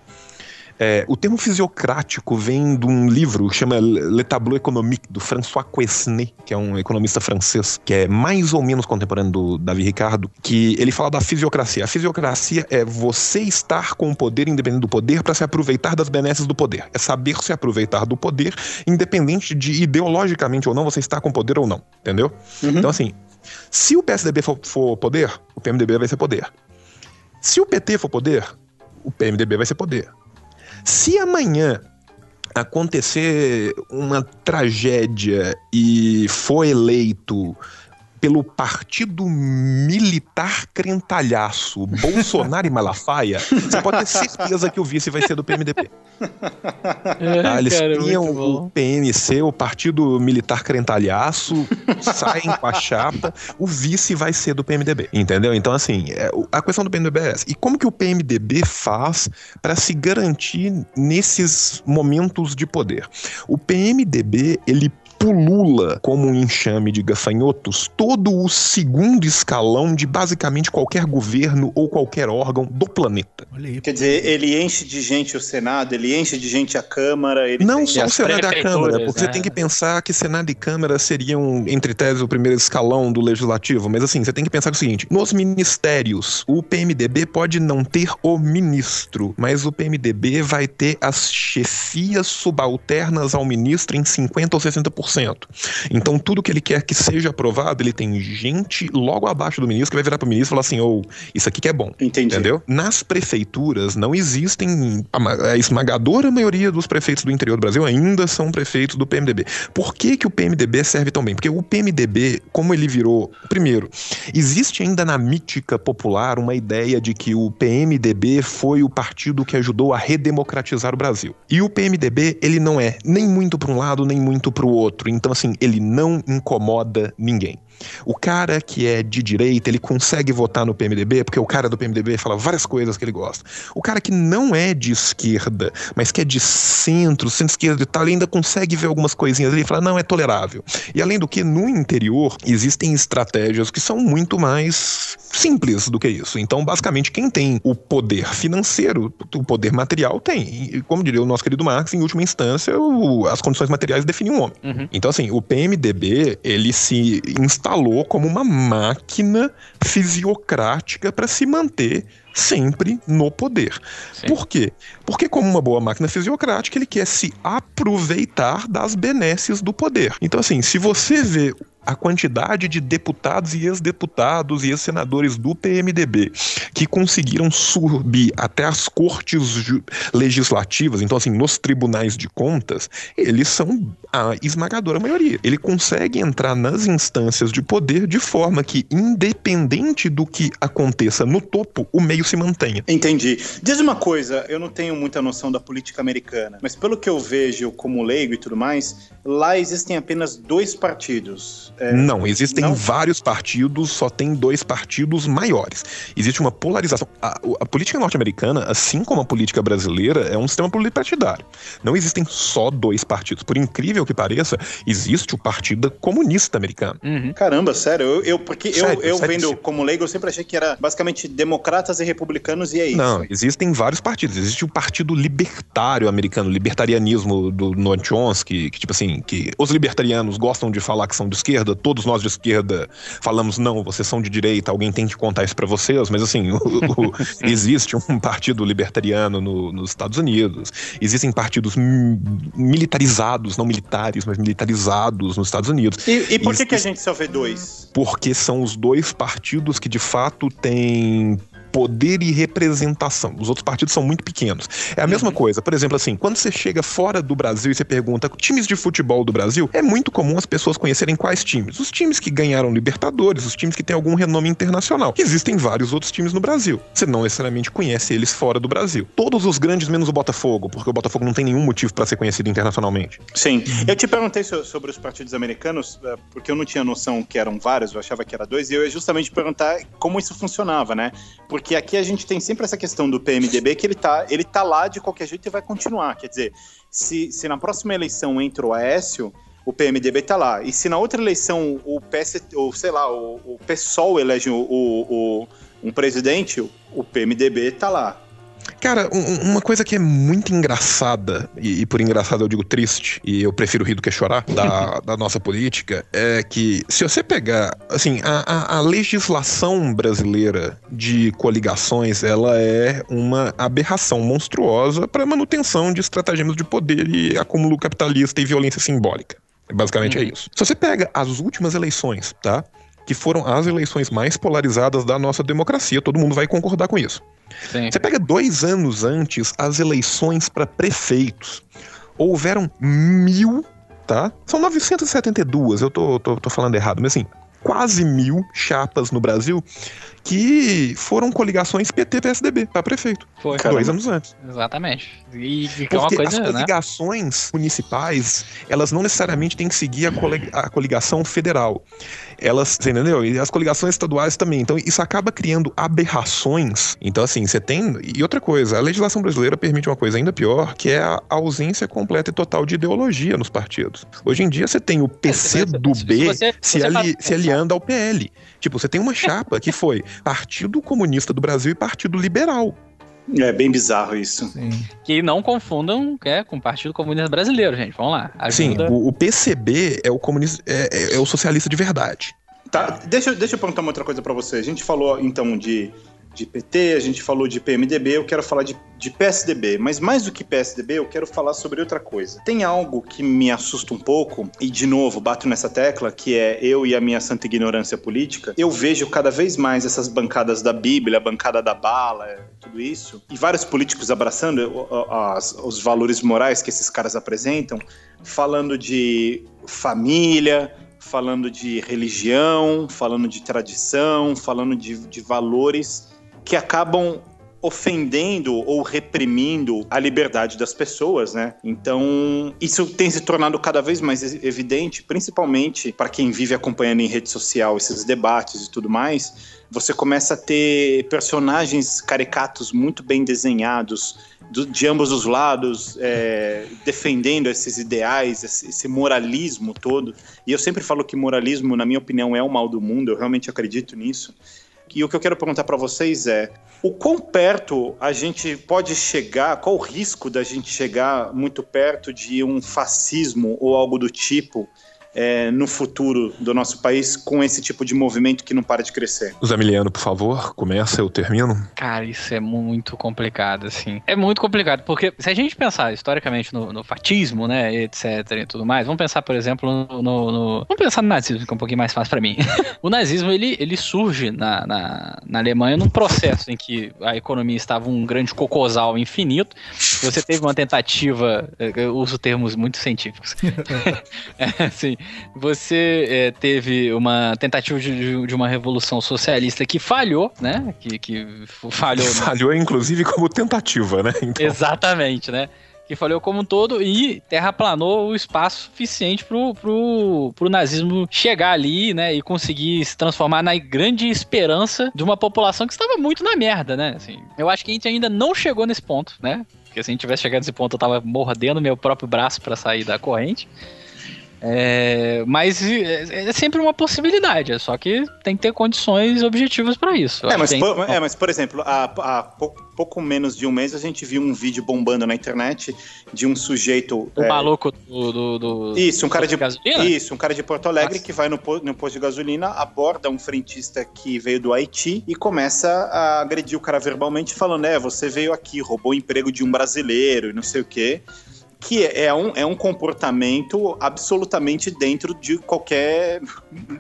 É, o termo fisiocrático vem de um livro que chama Le Tableau Économique, do François Quesnay, que é um economista francês, que é mais ou menos contemporâneo do Davi Ricardo, que ele fala da fisiocracia. A fisiocracia é você estar com o poder independente do poder para se aproveitar das benesses do poder. É saber se aproveitar do poder, independente de ideologicamente ou não você estar com poder ou não. Entendeu? Então, assim, se o PSDB for, for poder, o PMDB vai ser poder. Se o PT for poder, o PMDB vai ser poder. Se amanhã acontecer uma tragédia e for eleito pelo partido militar crentalhaço Bolsonaro e Malafaia, você pode ter certeza que o vice vai ser do PMDB. Tá? Eles criam o PMC, o Partido Militar Crentalhaço, saem com a chapa, o vice vai ser do PMDB, entendeu? Então, assim, é, a questão do PMDB é essa. E como que o PMDB faz para se garantir nesses momentos de poder? O PMDB, ele pulula como um enxame de gafanhotos todo o segundo escalão de basicamente qualquer governo ou qualquer órgão do planeta. Quer dizer, ele enche de gente o Senado, ele enche de gente a Câmara, ele Não tem- só o Senado e a Câmara, porque né? você tem que pensar que Senado e Câmara seriam, entre tese, o primeiro escalão do legislativo. Mas assim, você tem que pensar o seguinte: nos ministérios, o PMDB pode não ter o ministro, mas o PMDB vai ter as chefias subalternas ao ministro em 50% ou 60%. Então, tudo que ele quer que seja aprovado, ele tem gente logo abaixo do ministro que vai virar pro ministro e falar assim: ô, isso aqui que é bom. Entendi. Entendeu? Nas prefeituras não existem. A esmagadora maioria dos prefeitos do interior do Brasil ainda são prefeitos do PMDB. Por que, que o PMDB serve tão bem? Porque o PMDB, como ele virou. Primeiro, existe ainda na mítica popular uma ideia de que o PMDB foi o partido que ajudou a redemocratizar o Brasil. E o PMDB, ele não é nem muito para um lado, nem muito para o outro. Então, assim, ele não incomoda ninguém. O cara que é de direita, ele consegue votar no PMDB, porque o cara do PMDB fala várias coisas que ele gosta. O cara que não é de esquerda, mas que é de centro, centro-esquerda e tal, ele ainda consegue ver algumas coisinhas ali e fala, não, é tolerável. E além do que, no interior, existem estratégias que são muito mais simples do que isso. Então, basicamente, quem tem o poder financeiro, o poder material, tem. E, como diria o nosso querido Marx, em última instância, o- as condições materiais definem um homem. Uhum. Então, assim, o PMDB, ele se instalou como uma máquina fisiocrática para se manter sempre no poder. Sim. Por quê? Porque, como uma boa máquina fisiocrática, ele quer se aproveitar das benesses do poder. Então, assim, se você vê a quantidade de deputados e ex-deputados e ex-senadores do PMDB que conseguiram subir até as cortes legislativas, então assim, nos tribunais de contas, eles são a esmagadora maioria. Ele consegue entrar nas instâncias de poder de forma que, independente do que aconteça no topo, o meio se mantenha. Entendi. Diz uma coisa, eu não tenho muita noção da política americana, mas pelo que eu vejo como leigo e tudo mais, lá existem apenas dois partidos. É, Não, existem não? vários partidos, só tem dois partidos maiores. Existe uma polarização. A, a política norte-americana, assim como a política brasileira, é um sistema partidário. Não existem só dois partidos. Por incrível que pareça, existe o Partido Comunista Americano. Uhum. Caramba, sério, eu, eu- porque eu, Sério, eu sério, vendo sim. como leigo, eu sempre achei que era basicamente democratas e republicanos e é isso. Não, existem vários partidos. Existe o Partido Libertário Americano, o libertarianismo do Noam Chomsky, que tipo assim, que os libertarianos gostam de falar que são de esquerda, todos nós de esquerda falamos não, vocês são de direita, alguém tem que contar isso pra vocês, mas assim, o- o- existe um partido libertariano no- nos Estados Unidos, existem partidos militarizados, não militares, mas militarizados nos Estados Unidos. E, e por que, que a gente só vê dois? porque são os dois partidos que de fato têm poder e representação. Os outros partidos são muito pequenos. É a mesma coisa, por exemplo, assim, quando você chega fora do Brasil e você pergunta times de futebol do Brasil, é muito comum as pessoas conhecerem quais times? Os times que ganharam Libertadores, os times que têm algum renome internacional. Existem vários outros times no Brasil. Você não necessariamente conhece eles fora do Brasil. Todos os grandes menos o Botafogo, porque o Botafogo não tem nenhum motivo para ser conhecido internacionalmente. Sim. Eu te perguntei so- sobre os partidos americanos, eh, porque eu não tinha noção que eram vários, eu achava que era dois, e eu ia justamente perguntar como isso funcionava, né? Porque aqui a gente tem sempre essa questão do PMDB que ele tá, ele tá lá de qualquer jeito e vai continuar. Quer dizer, se, se na próxima eleição entra o Aécio, o PMDB tá lá. E se na outra eleição o PS, ou sei lá, o, o PSOL elege o, o- o- um presidente, o PMDB tá lá. Cara, um- uma coisa que é muito engraçada, e, e por engraçado eu digo triste, e eu prefiro rir do que chorar, da, da nossa política, é que se você pegar, assim, a, a- a legislação brasileira de coligações, ela é uma aberração monstruosa para manutenção de estratagemas de poder e acúmulo capitalista e violência simbólica. Basicamente é isso. Se você pega as últimas eleições, tá? Que foram as eleições mais polarizadas da nossa democracia, todo mundo vai concordar com isso. Sim. Você pega dois anos antes as eleições para prefeitos. Houveram mil, tá? São 972, eu tô, tô, tô falando errado, mas assim, quase mil chapas no Brasil que foram coligações PT-PSDB para prefeito. Foi. Dois anos antes. Exatamente. E, e que é uma coisa, as né? coligações municipais, elas não necessariamente têm que seguir a coligação federal. Elas, você entendeu? E as coligações estaduais também. Então, isso acaba criando aberrações. Então, assim, você tem. E outra coisa, a legislação brasileira permite uma coisa ainda pior, que é a ausência completa e total de ideologia nos partidos. Hoje em dia, você tem o PC se- do se B se, você ali- se aliando ao PL. Tipo, você tem uma chapa que foi Partido Comunista do Brasil e Partido Liberal. É bem bizarro isso. Sim. Que não confundam é, com o Partido Comunista Brasileiro, gente. Vamos lá. Sim, Ajuda. o, o PCB é o comunista, é, é- é o socialista de verdade. Tá, deixa, eu- deixa eu perguntar uma outra coisa pra você. A gente falou então de, de PT, a gente falou de PMDB, eu quero falar de, de PSDB. Mas mais do que PSDB, eu quero falar sobre outra coisa. Tem algo que me assusta um pouco, e de novo, bato nessa tecla, que é eu e a minha santa ignorância política. Eu vejo cada vez mais essas bancadas da Bíblia, a bancada da bala, tudo isso, e vários políticos abraçando os valores morais que esses caras apresentam, falando de família, falando de religião, falando de tradição, falando de, de valores que acabam ofendendo ou reprimindo a liberdade das pessoas, né? Então, isso tem se tornado cada vez mais evidente, principalmente para quem vive acompanhando em rede social esses debates e tudo mais. Você começa a ter personagens caricatos muito bem desenhados do- de ambos os lados, é, defendendo esses ideais, esse, esse moralismo todo. E eu sempre falo que moralismo, na minha opinião, é o mal do mundo. Eu realmente acredito nisso. E o que eu quero perguntar para vocês é: o quão perto a gente pode chegar, qual o risco da gente chegar muito perto de um fascismo ou algo do tipo é, no futuro do nosso país com esse tipo de movimento que não para de crescer? Zamiliano, por favor, começa, eu termino. Cara, isso é muito complicado, assim. É muito complicado, porque se a gente pensar historicamente no, no fatismo, né, etc e tudo mais, vamos pensar, por exemplo, no, no- no- Vamos pensar no nazismo, que é um pouquinho mais fácil pra mim. o nazismo, ele, ele surge na, na, na Alemanha num processo em que a economia estava um grande cocosal infinito, você teve uma tentativa, eh, eu uso termos muito científicos, É, assim, você é, teve uma tentativa de, de uma revolução socialista que falhou, né? Que, que falhou. Falhou, inclusive, como tentativa, né? Então, Exatamente, né? Que falhou como um todo e terraplanou o espaço suficiente pro, pro, pro nazismo chegar ali, né? E conseguir se transformar na grande esperança de uma população que estava muito na merda, né? Assim, eu acho que a gente ainda não chegou nesse ponto, né? Porque se a gente tivesse chegado nesse ponto, eu tava mordendo meu próprio braço para sair da corrente. É, mas é, é sempre uma possibilidade, é só que tem que ter condições objetivas para isso. É mas, que por, é, mas, por exemplo, há, há pou- pouco menos de um mês a gente viu um vídeo bombando na internet de um sujeito. o é, maluco do, do, do- Isso, um cara de gasolina? Isso, um cara de Porto Alegre Nossa. que vai no, no posto de gasolina, aborda um frentista que veio do Haiti e começa a agredir o cara verbalmente, falando: É, você veio aqui, roubou o emprego de um brasileiro e não sei o quê. Que é um, é um comportamento absolutamente dentro de qualquer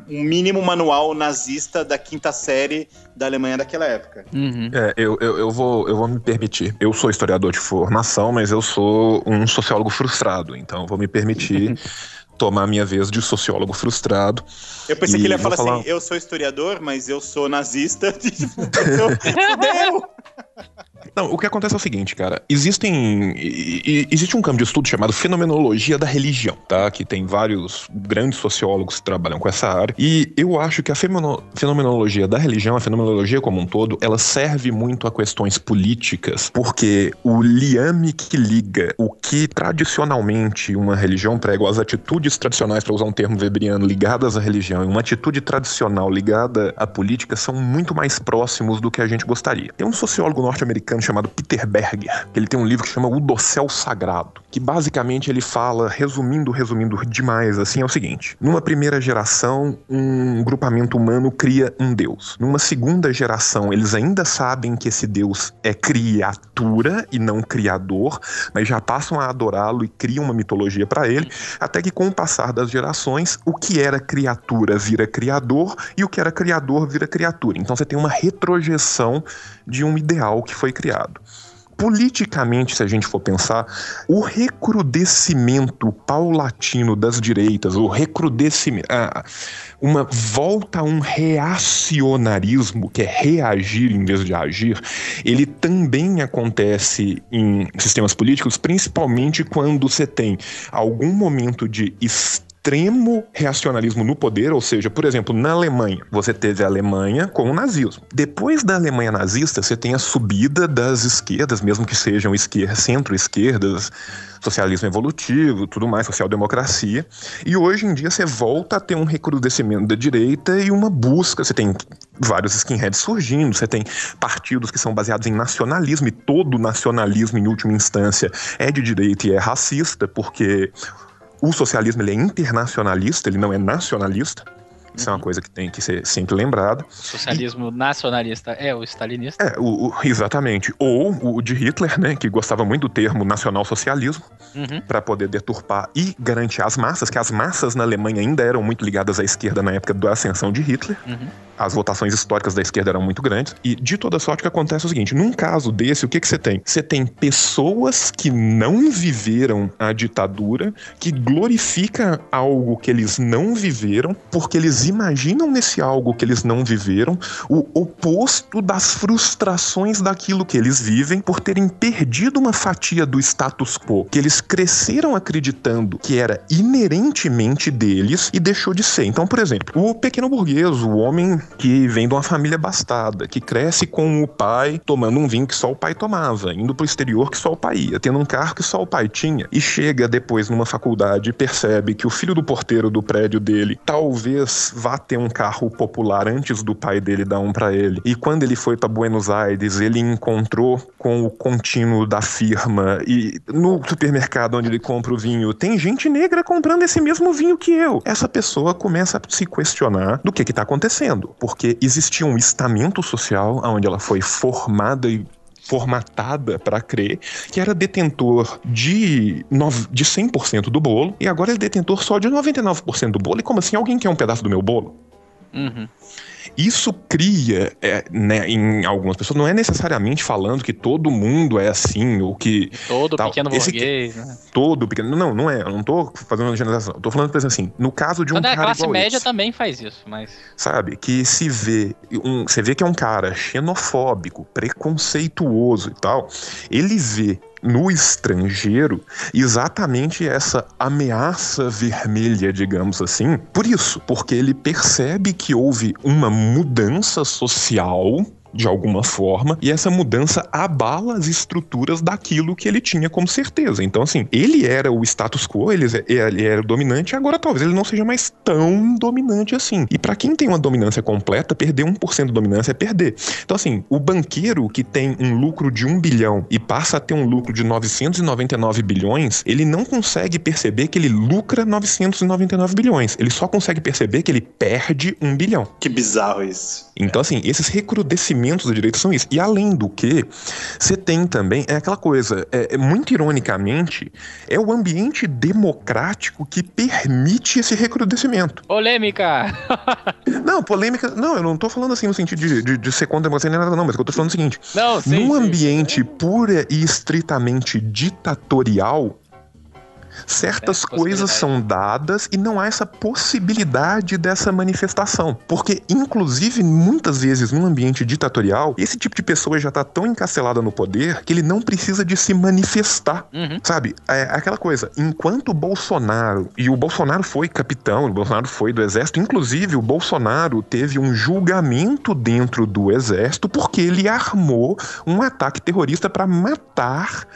mínimo manual nazista da quinta série da Alemanha daquela época. Uhum. É, eu, eu, eu, vou, eu vou me permitir. Eu sou historiador de formação, mas eu sou um sociólogo frustrado, então eu vou me permitir tomar minha vez de sociólogo frustrado. Eu pensei que ele ia falar, falar- assim: eu sou historiador, mas eu sou nazista. Eu- Fudeu! Não, o que acontece é o seguinte, cara. Existem. Existe um campo de estudo chamado fenomenologia da religião, tá? Que tem vários grandes sociólogos que trabalham com essa área. E eu acho que a fenomenologia da religião, a fenomenologia como um todo, ela serve muito a questões políticas, porque o liame que liga o que tradicionalmente uma religião prega, as atitudes tradicionais, para usar um termo weberiano, ligadas à religião, e uma atitude tradicional ligada à política são muito mais próximos do que a gente gostaria. Tem um sociólogo norte-americano chamado Peter Berger, que ele tem um livro que chama O Dossel Sagrado, que basicamente ele fala, resumindo, resumindo demais, assim, é o seguinte: numa primeira geração, um grupamento humano cria um deus. Numa segunda geração, eles ainda sabem que esse deus é criatura e não criador, mas já passam a adorá-lo e criam uma mitologia para ele, até que com o passar das gerações, o que era criatura vira criador e o que era criador vira criatura. Então você tem uma retrojeção de um ideal que foi criado. Politicamente, se a gente for pensar, o recrudescimento paulatino das direitas, o recrudescimento, ah, uma volta a um reacionarismo, que é reagir em vez de agir, ele também acontece em sistemas políticos, principalmente quando você tem algum momento de extremo reacionarismo no poder, ou seja, por exemplo, na Alemanha, você teve a Alemanha com o nazismo. Depois da Alemanha nazista, você tem a subida das esquerdas, mesmo que sejam esquerda, centro-esquerdas, socialismo evolutivo, tudo mais, social-democracia. E hoje em dia você volta a ter um recrudescimento da direita e uma busca. Você tem vários skinheads surgindo, você tem partidos que são baseados em nacionalismo, e todo nacionalismo, em última instância, é de direita e é racista, porque o socialismo ele é internacionalista, ele não é nacionalista. Isso é uma coisa que tem que ser sempre lembrada. Socialismo nacionalista é o stalinista. É, o, o- exatamente. Ou o de Hitler, né, que gostava muito do termo nacional-socialismo, Uhum. para poder deturpar e garantir as massas, que as massas na Alemanha ainda eram muito ligadas à esquerda na época da ascensão de Hitler. Uhum. As votações históricas da esquerda eram muito grandes. E de toda sorte que acontece é o seguinte: num caso desse, o que, que você tem? Você tem pessoas que não viveram a ditadura, que glorificam algo que eles não viveram, porque eles imaginam nesse algo que eles não viveram o oposto das frustrações daquilo que eles vivem por terem perdido uma fatia do status quo, que eles cresceram acreditando que era inerentemente deles e deixou de ser. Então, por exemplo, o pequeno burguês, o homem que vem de uma família abastada, que cresce com o pai tomando um vinho que só o pai tomava, indo pro exterior que só o pai ia, tendo um carro que só o pai tinha, e chega depois numa faculdade e percebe que o filho do porteiro do prédio dele talvez vá ter um carro popular antes do pai dele dar um pra ele. E quando ele foi para Buenos Aires, ele encontrou com o contínuo da firma e no supermercado onde ele compra o vinho, tem gente negra comprando esse mesmo vinho que eu. Essa pessoa começa a se questionar do que que tá acontecendo, porque existia um estamento social onde ela foi formada e formatada para crer que era detentor de, de 100% do bolo e agora é detentor só de 99% do bolo. E como assim? Alguém quer um pedaço do meu bolo? Uhum. Isso cria, é, né, em algumas pessoas, não é necessariamente falando que todo mundo é assim, ou que Todo Tal. pequeno Esse burguês, né? todo pequeno. Não, não é. Eu não tô fazendo uma generalização. Eu tô falando, por exemplo, assim, no caso de um Quando é a cara classe igual média esse, também faz isso, mas. sabe? Que se vê, um, você vê que é um cara xenofóbico, preconceituoso e tal, ele vê no estrangeiro exatamente essa ameaça vermelha, digamos assim. Por isso, porque ele percebe que houve uma mudança social de alguma forma, e essa mudança abala as estruturas daquilo que ele tinha como certeza. Então, assim, ele era o status quo, ele, ele era o dominante, agora talvez ele não seja mais tão dominante assim. E para quem tem uma dominância completa, perder 1% de dominância é perder. Então, assim, o banqueiro que tem um lucro de 1 bilhão e passa a ter um lucro de 999 bilhões, ele não consegue perceber que ele lucra 999 bilhões. Ele só consegue perceber que ele perde 1 bilhão. Que bizarro isso. Então, assim, esses recrudescimentos da direita são isso. E além do que, você tem também, é aquela coisa, é, é, muito ironicamente, é o ambiente democrático que permite esse recrudescimento. Polêmica! não, polêmica, não, eu não tô falando assim no sentido de, de, de ser contra a nem nada não, mas eu tô falando o seguinte, não, sim, num sim. ambiente pura e estritamente ditatorial, certas coisas são dadas e não há essa possibilidade dessa manifestação. Porque, inclusive, muitas vezes num ambiente ditatorial, esse tipo de pessoa já tá tão encarcelada no poder que ele não precisa de se manifestar. Uhum. Sabe? É aquela coisa. Enquanto o Bolsonaro, e o Bolsonaro foi capitão, o Bolsonaro foi do exército, inclusive o Bolsonaro teve um julgamento dentro do exército porque ele armou um ataque terrorista para matar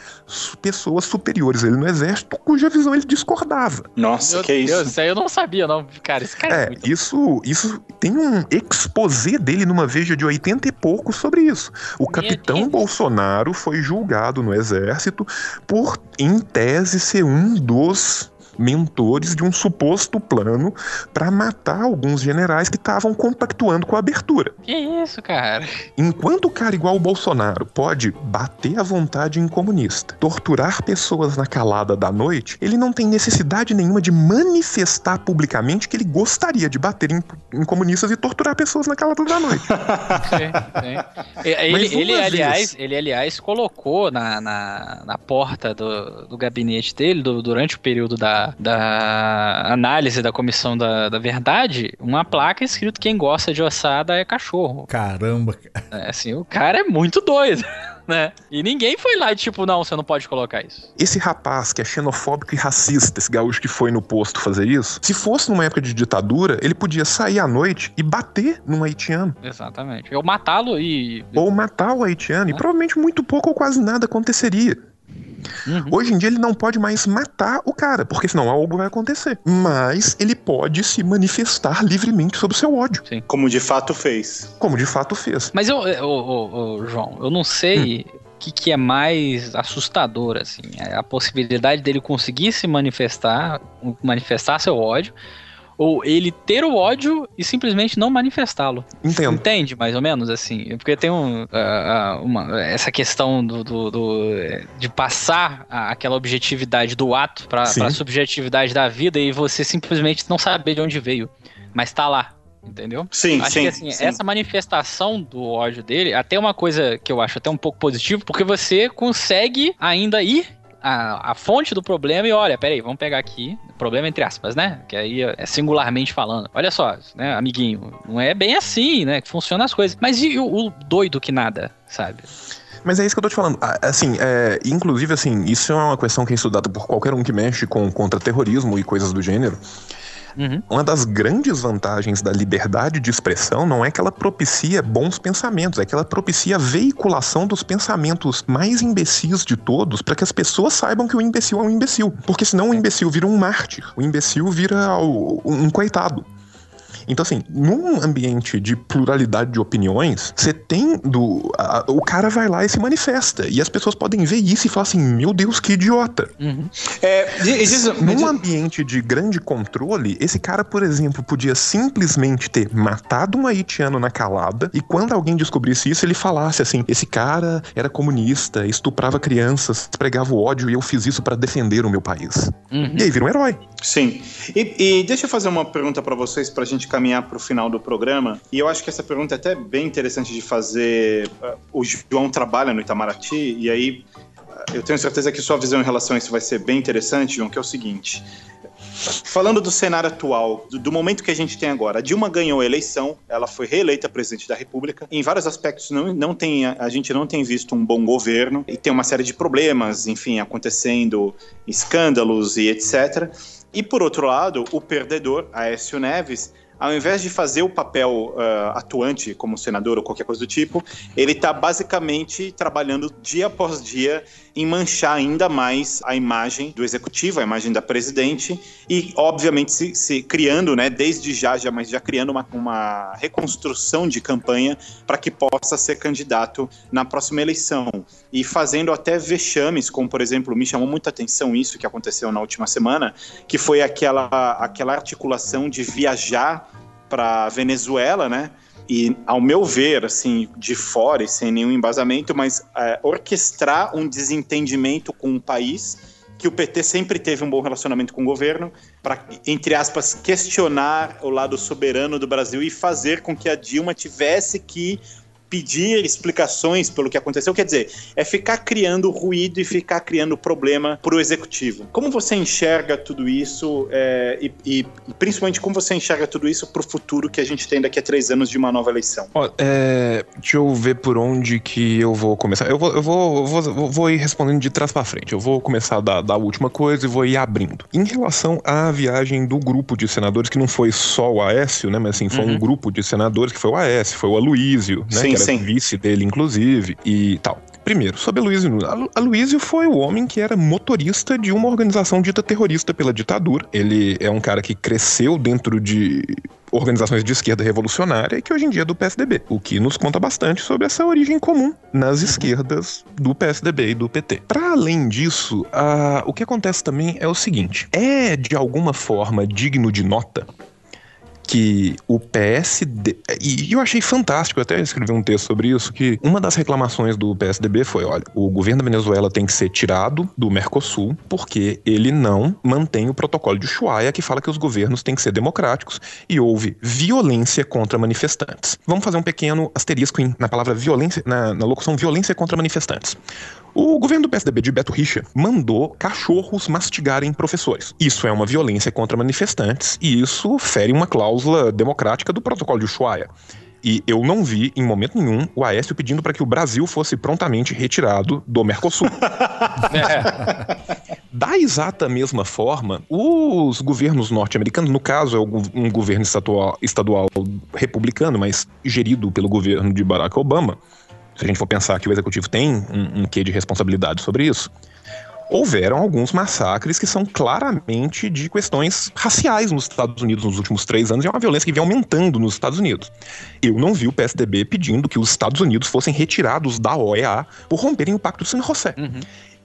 pessoas superiores ele no exército, cuja visão ele discordava. Nossa, Meu que isso? Deus, isso aí eu não sabia, não. Cara, esse cara é, É, muito... isso, isso tem um exposé dele numa veja de 80 e pouco sobre isso. O Meu capitão Deus. Bolsonaro foi julgado no exército por, em tese, ser um dos mentores de um suposto plano para matar alguns generais que estavam compactuando com a abertura. Que isso, cara? Enquanto o cara igual o Bolsonaro pode bater à vontade em comunista, torturar pessoas na calada da noite, ele não tem necessidade nenhuma de manifestar publicamente que ele gostaria de bater em, em comunistas e torturar pessoas na calada da noite. Sim, sim. Ele, ele, aliás, ele, aliás, colocou na, na, na porta do, do gabinete dele, do- durante o período da, da análise da comissão da, da verdade, uma placa escrito quem gosta de ossada é cachorro. Caramba, cara. É, assim, o cara é muito doido, né? E ninguém foi lá e tipo, não, você não pode colocar isso. Esse rapaz que é xenofóbico e racista, esse gaúcho que foi no posto fazer isso, se fosse numa época de ditadura, ele podia sair à noite e bater num haitiano. Exatamente. Eu matá-lo e. Ou matar o haitiano, e provavelmente muito pouco ou quase nada aconteceria. Uhum. Hoje em dia ele não pode mais matar o cara, porque senão algo vai acontecer. Mas ele pode se manifestar livremente sobre o seu ódio, Como de fato fez. como de fato fez. Mas eu, eu- ô, ô, João, eu não sei Hum. o que, que é mais assustador, assim. É a possibilidade dele conseguir se manifestar, manifestar seu ódio, ou ele ter o ódio e simplesmente não manifestá-lo. Entendo. Entende, mais ou menos, assim? Porque tem um, ah, uma- essa questão do, do- do, de passar aquela objetividade do ato para a subjetividade da vida e você simplesmente não saber de onde veio, mas tá lá. Entendeu? Sim, Acho sim. que assim, sim. essa manifestação do ódio dele, até uma coisa que eu acho até um pouco positivo, porque você consegue ainda ir à, à fonte do problema e olha, peraí, vamos pegar aqui, problema entre aspas, né? Que aí é singularmente falando. Olha só, né, amiguinho, não é bem assim, né? Que funcionam as coisas. Mas e o, o doido que nada, sabe? Mas é isso que eu tô te falando. Assim, é, inclusive, assim, isso é uma questão que é estudada por qualquer um que mexe com contra-terrorismo e coisas do gênero. Uhum. Uma das grandes vantagens da liberdade de expressão não é que ela propicia bons pensamentos, é que ela propicia a veiculação dos pensamentos mais imbecis de todos para que as pessoas saibam que o imbecil é um imbecil. Porque senão o imbecil vira um mártir, o imbecil vira um coitado. Então, assim, num ambiente de pluralidade de opiniões, você tem do. a- o cara vai lá e se manifesta. E as pessoas podem ver isso e falar assim: meu Deus, que idiota. Uhum. É, Num ambiente de grande controle, esse cara, por exemplo, podia simplesmente ter matado um haitiano na calada e quando alguém descobrisse isso, ele falasse assim: esse cara era comunista, estuprava crianças, pregava o ódio e eu fiz isso para defender o meu país. Uhum. E aí vira um herói. Sim. E, e deixa eu fazer uma pergunta para vocês pra gente caminhar pro final do programa. E eu acho que essa pergunta é até bem interessante de fazer. Uh, O João trabalha no Itamaraty e aí uh, eu tenho certeza que sua visão em relação a isso vai ser bem interessante, João, que é o seguinte. Falando do cenário atual, do, do momento que a gente tem agora, a Dilma ganhou a eleição, ela foi reeleita presidente da República. Em vários aspectos, não, não tem, a gente não tem visto um bom governo e tem uma série de problemas, enfim, acontecendo, escândalos e etc. E por outro lado, o perdedor, Aécio Neves, ao invés de fazer o papel ah, atuante como senador ou qualquer coisa do tipo, ele está basicamente trabalhando dia após dia em manchar ainda mais a imagem do executivo, a imagem da presidente e, obviamente, se, se criando, né, desde já, já, mas já criando uma, uma reconstrução de campanha para que possa ser candidato na próxima eleição e fazendo até vexames, como por exemplo, me chamou muita atenção isso que aconteceu na última semana, que foi aquela, aquela articulação de viajar para Venezuela, né? E, ao meu ver, assim, de fora e sem nenhum embasamento, mas é, orquestrar um desentendimento com um país que o PT sempre teve um bom relacionamento com o governo, para, entre aspas, questionar o lado soberano do Brasil e fazer com que a Dilma tivesse que pedir explicações pelo que aconteceu. Quer dizer, é ficar criando ruído e ficar criando problema para o executivo. Como você enxerga tudo isso é, e, e, principalmente como você enxerga tudo isso para o futuro que a gente tem daqui a três anos de uma nova eleição? Ó, é, deixa eu ver por onde que eu vou começar. Eu vou, eu vou, eu vou, vou ir respondendo de trás para frente. Eu vou começar da, da última coisa e vou ir abrindo. Em relação à viagem do grupo de senadores, que não foi só o Aécio, né? Mas assim, foi uhum. um grupo de senadores que foi o Aécio, foi o Aloísio, né? Sim, Sim. vice dele, inclusive, e tal. Primeiro, sobre Aloysio Nunes. Aloysio foi o homem que era motorista de uma organização dita terrorista pela ditadura. Ele é um cara que cresceu dentro de organizações de esquerda revolucionária e que hoje em dia é do PSDB, o que nos conta bastante sobre essa origem comum nas esquerdas do PSDB e do PT. Para além disso, o que acontece também é o seguinte: é de alguma forma digno de nota que o PSD. E eu achei fantástico, eu até escrevi um texto sobre isso, que uma das reclamações do PSDB foi: olha, o governo da Venezuela tem que ser tirado do Mercosul porque ele não mantém o protocolo de Ushuaia que fala que os governos têm que ser democráticos e houve violência contra manifestantes. Vamos fazer um pequeno asterisco na palavra violência, na, na locução violência contra manifestantes. O governo do PSDB de Beto Richa mandou cachorros mastigarem professores. Isso é uma violência contra manifestantes e isso fere uma cláusula democrática do protocolo de Ushuaia. E eu não vi, em momento nenhum, o Aécio pedindo para que o Brasil fosse prontamente retirado do Mercosul. é. Da exata mesma forma, os governos norte-americanos, no caso é um governo estadual, estadual republicano, mas gerido pelo governo de Barack Obama, se a gente for pensar que o executivo tem um, um quê de responsabilidade sobre isso, houveram alguns massacres que são claramente de questões raciais nos Estados Unidos nos últimos três anos e é uma violência que vem aumentando nos Estados Unidos. Eu não vi o PSDB pedindo que os Estados Unidos fossem retirados da OEA por romperem o Pacto de San José. Uhum.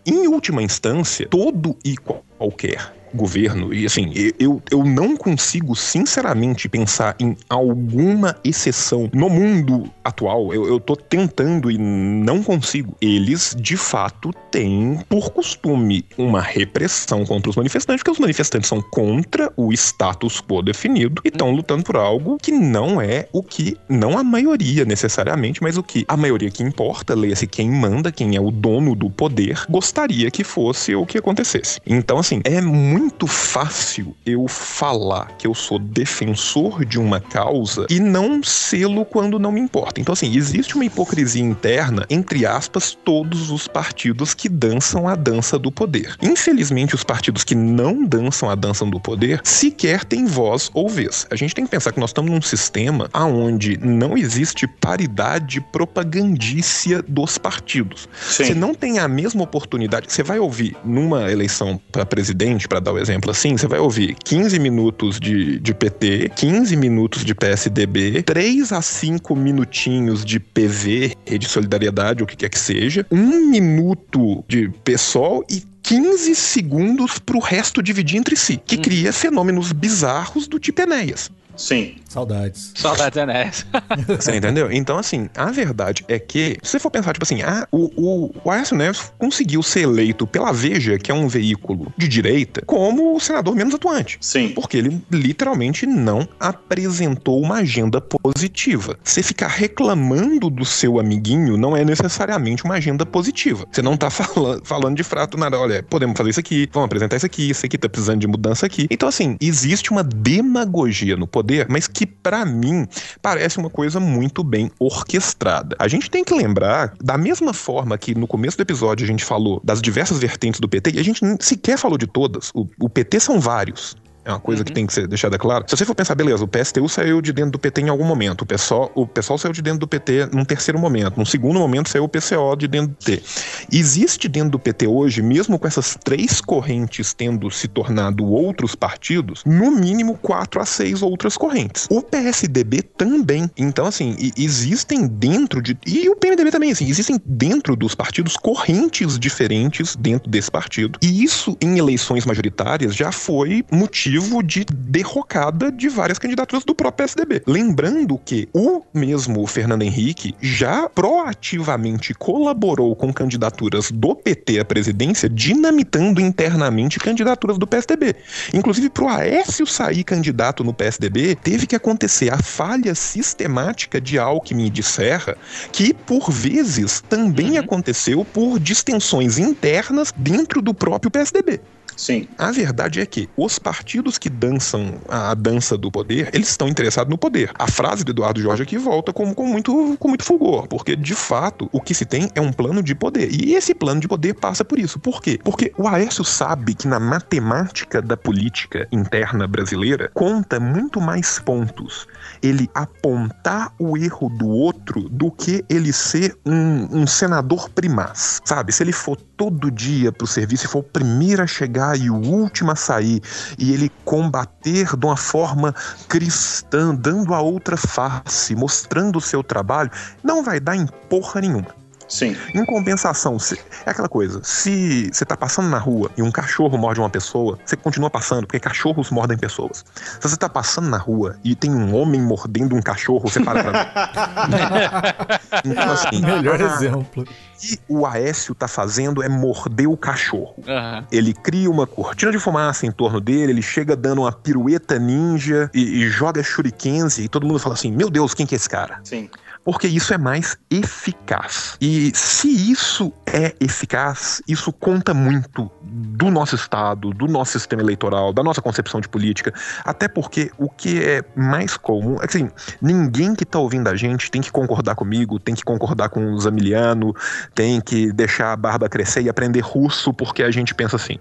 Em última instância, todo e qualquer governo. E assim, eu, eu não consigo, sinceramente, pensar em alguma exceção no mundo atual. Eu, eu tô tentando e não consigo. Eles, de fato, têm por costume uma repressão contra os manifestantes, porque os manifestantes são contra o status quo definido e estão lutando por algo que não é o que, não a maioria necessariamente, mas o que a maioria que importa, leia-se quem manda, quem é o dono do poder, gostaria que fosse o que acontecesse. Então, assim, é muito muito fácil eu falar que eu sou defensor de uma causa e não sê-lo quando não me importa. Então, assim, existe uma hipocrisia interna, entre aspas, todos os partidos que dançam a dança do poder. Infelizmente, os partidos que não dançam a dança do poder sequer têm voz ou vez. A gente tem que pensar que nós estamos num sistema onde não existe paridade propagandícia dos partidos. Sim. Você não tem a mesma oportunidade. Você vai ouvir numa eleição para presidente, para dar o exemplo assim, você vai ouvir 15 minutos de, de PT, 15 minutos de PSDB, 3 a 5 minutinhos de PV, Rede Solidariedade, o que quer que seja, um minuto de PSOL e 15 segundos para o resto dividir entre si, que hum. cria fenômenos bizarros do tipo Enéas. Sim. Saudades. Saudades Enéas. Você entendeu? Então, assim, a verdade é que, se você for pensar, tipo assim, ah, o, o, o Aécio Neves conseguiu ser eleito pela Veja, que é um veículo de direita, como o senador menos atuante. Sim. Porque ele literalmente não apresentou uma agenda positiva. Você ficar reclamando do seu amiguinho não é necessariamente uma agenda positiva. Você não tá falando, falando de frato nada. Olha, podemos fazer isso aqui, vamos apresentar isso aqui, isso aqui tá precisando de mudança aqui. Então, assim, existe uma demagogia no poder, mas que para mim parece uma coisa muito bem orquestrada. A gente tem que lembrar, da mesma forma que no começo do episódio a gente falou das diversas vertentes do PT, e a gente sequer falou de todas. O, o PT são vários. É uma coisa uhum. que tem que ser deixada clara. Se você for pensar, beleza, o PSTU saiu de dentro do PT em algum momento, o PSOL, o PSOL saiu de dentro do PT num terceiro momento, num segundo momento saiu o PCO de dentro do PT. Existe dentro do PT hoje, mesmo com essas três correntes tendo se tornado outros partidos, no mínimo quatro a seis outras correntes. O PSDB também. Então, assim, existem dentro de. E o PMDB também, assim, existem dentro dos partidos correntes diferentes dentro desse partido. E isso, em eleições majoritárias, já foi motivo motivo de derrocada de várias candidaturas do próprio PSDB. Lembrando que o mesmo Fernando Henrique já proativamente colaborou com candidaturas do PT à presidência, dinamitando internamente candidaturas do PSDB. Inclusive, pro Aécio sair candidato no PSDB, teve que acontecer a falha sistemática de Alckmin e de Serra, que por vezes também uhum. aconteceu por distensões internas dentro do próprio PSDB. Sim. A verdade é que os partidos que dançam a dança do poder, eles estão interessados no poder. A frase do Eduardo Jorge aqui volta com, com, muito, com muito fulgor, porque de fato o que se tem é um plano de poder. E esse plano de poder passa por isso. Por quê? Porque o Aécio sabe que na matemática da política interna brasileira conta muito mais pontos ele apontar o erro do outro do que ele ser um, um senador primaz, sabe? Se ele for todo dia pro serviço e for o primeiro a chegar e o último a sair, e ele combater de uma forma cristã, dando a outra face, mostrando o seu trabalho, não vai dar em porra nenhuma. Sim. Em compensação, se, é aquela coisa: se você tá passando na rua e um cachorro morde uma pessoa, você continua passando, porque cachorros mordem pessoas. Se você tá passando na rua e tem um homem mordendo um cachorro, você para pra ver. então, assim. Melhor ah, exemplo. O que o Aécio tá fazendo é morder o cachorro. Uhum. Ele cria uma cortina de fumaça em torno dele, ele chega dando uma pirueta ninja e, e joga shurikens e todo mundo fala assim: Meu Deus, quem que é esse cara? Sim porque isso é mais eficaz. E se isso é eficaz, isso conta muito do nosso Estado, do nosso sistema eleitoral, da nossa concepção de política. Até porque o que é mais comum é que assim, ninguém que está ouvindo a gente tem que concordar comigo, tem que concordar com o Zamiliano, tem que deixar a barba crescer e aprender russo porque a gente pensa assim.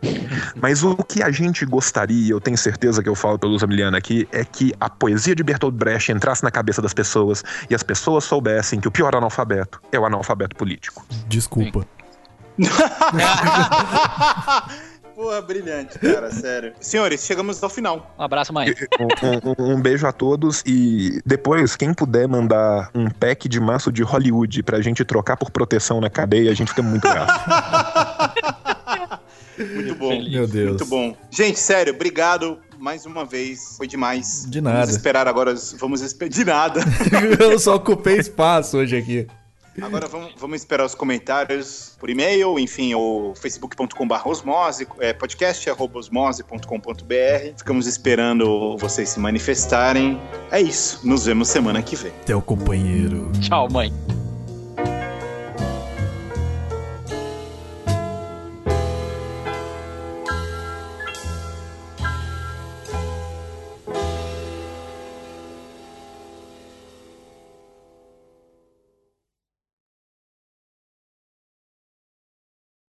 Mas o que a gente gostaria, eu tenho certeza que eu falo pelo Zamiliano aqui, é que a poesia de Bertolt Brecht entrasse na cabeça das pessoas e as pessoas soubessem que o pior analfabeto é o analfabeto político. Desculpa. Porra, brilhante, cara, sério. Senhores, chegamos ao final. Um abraço, mãe. Um, um, um, beijo a todos e depois, quem puder mandar um pack de maço de Hollywood pra gente trocar por proteção na cadeia, a gente fica muito grato. muito bom. Meu Deus. Muito bom. Gente, sério, obrigado mais uma vez. Foi demais. De nada. Vamos esperar agora. Vamos esperar. De nada. Eu só ocupei espaço hoje aqui. Agora vamos, vamos, esperar os comentários por e-mail, enfim, ou facebook.com.br osmose, é, podcast.osmose.com.br. Ficamos esperando vocês se manifestarem. É isso. Nos vemos semana que vem. Teu companheiro. Tchau, mãe.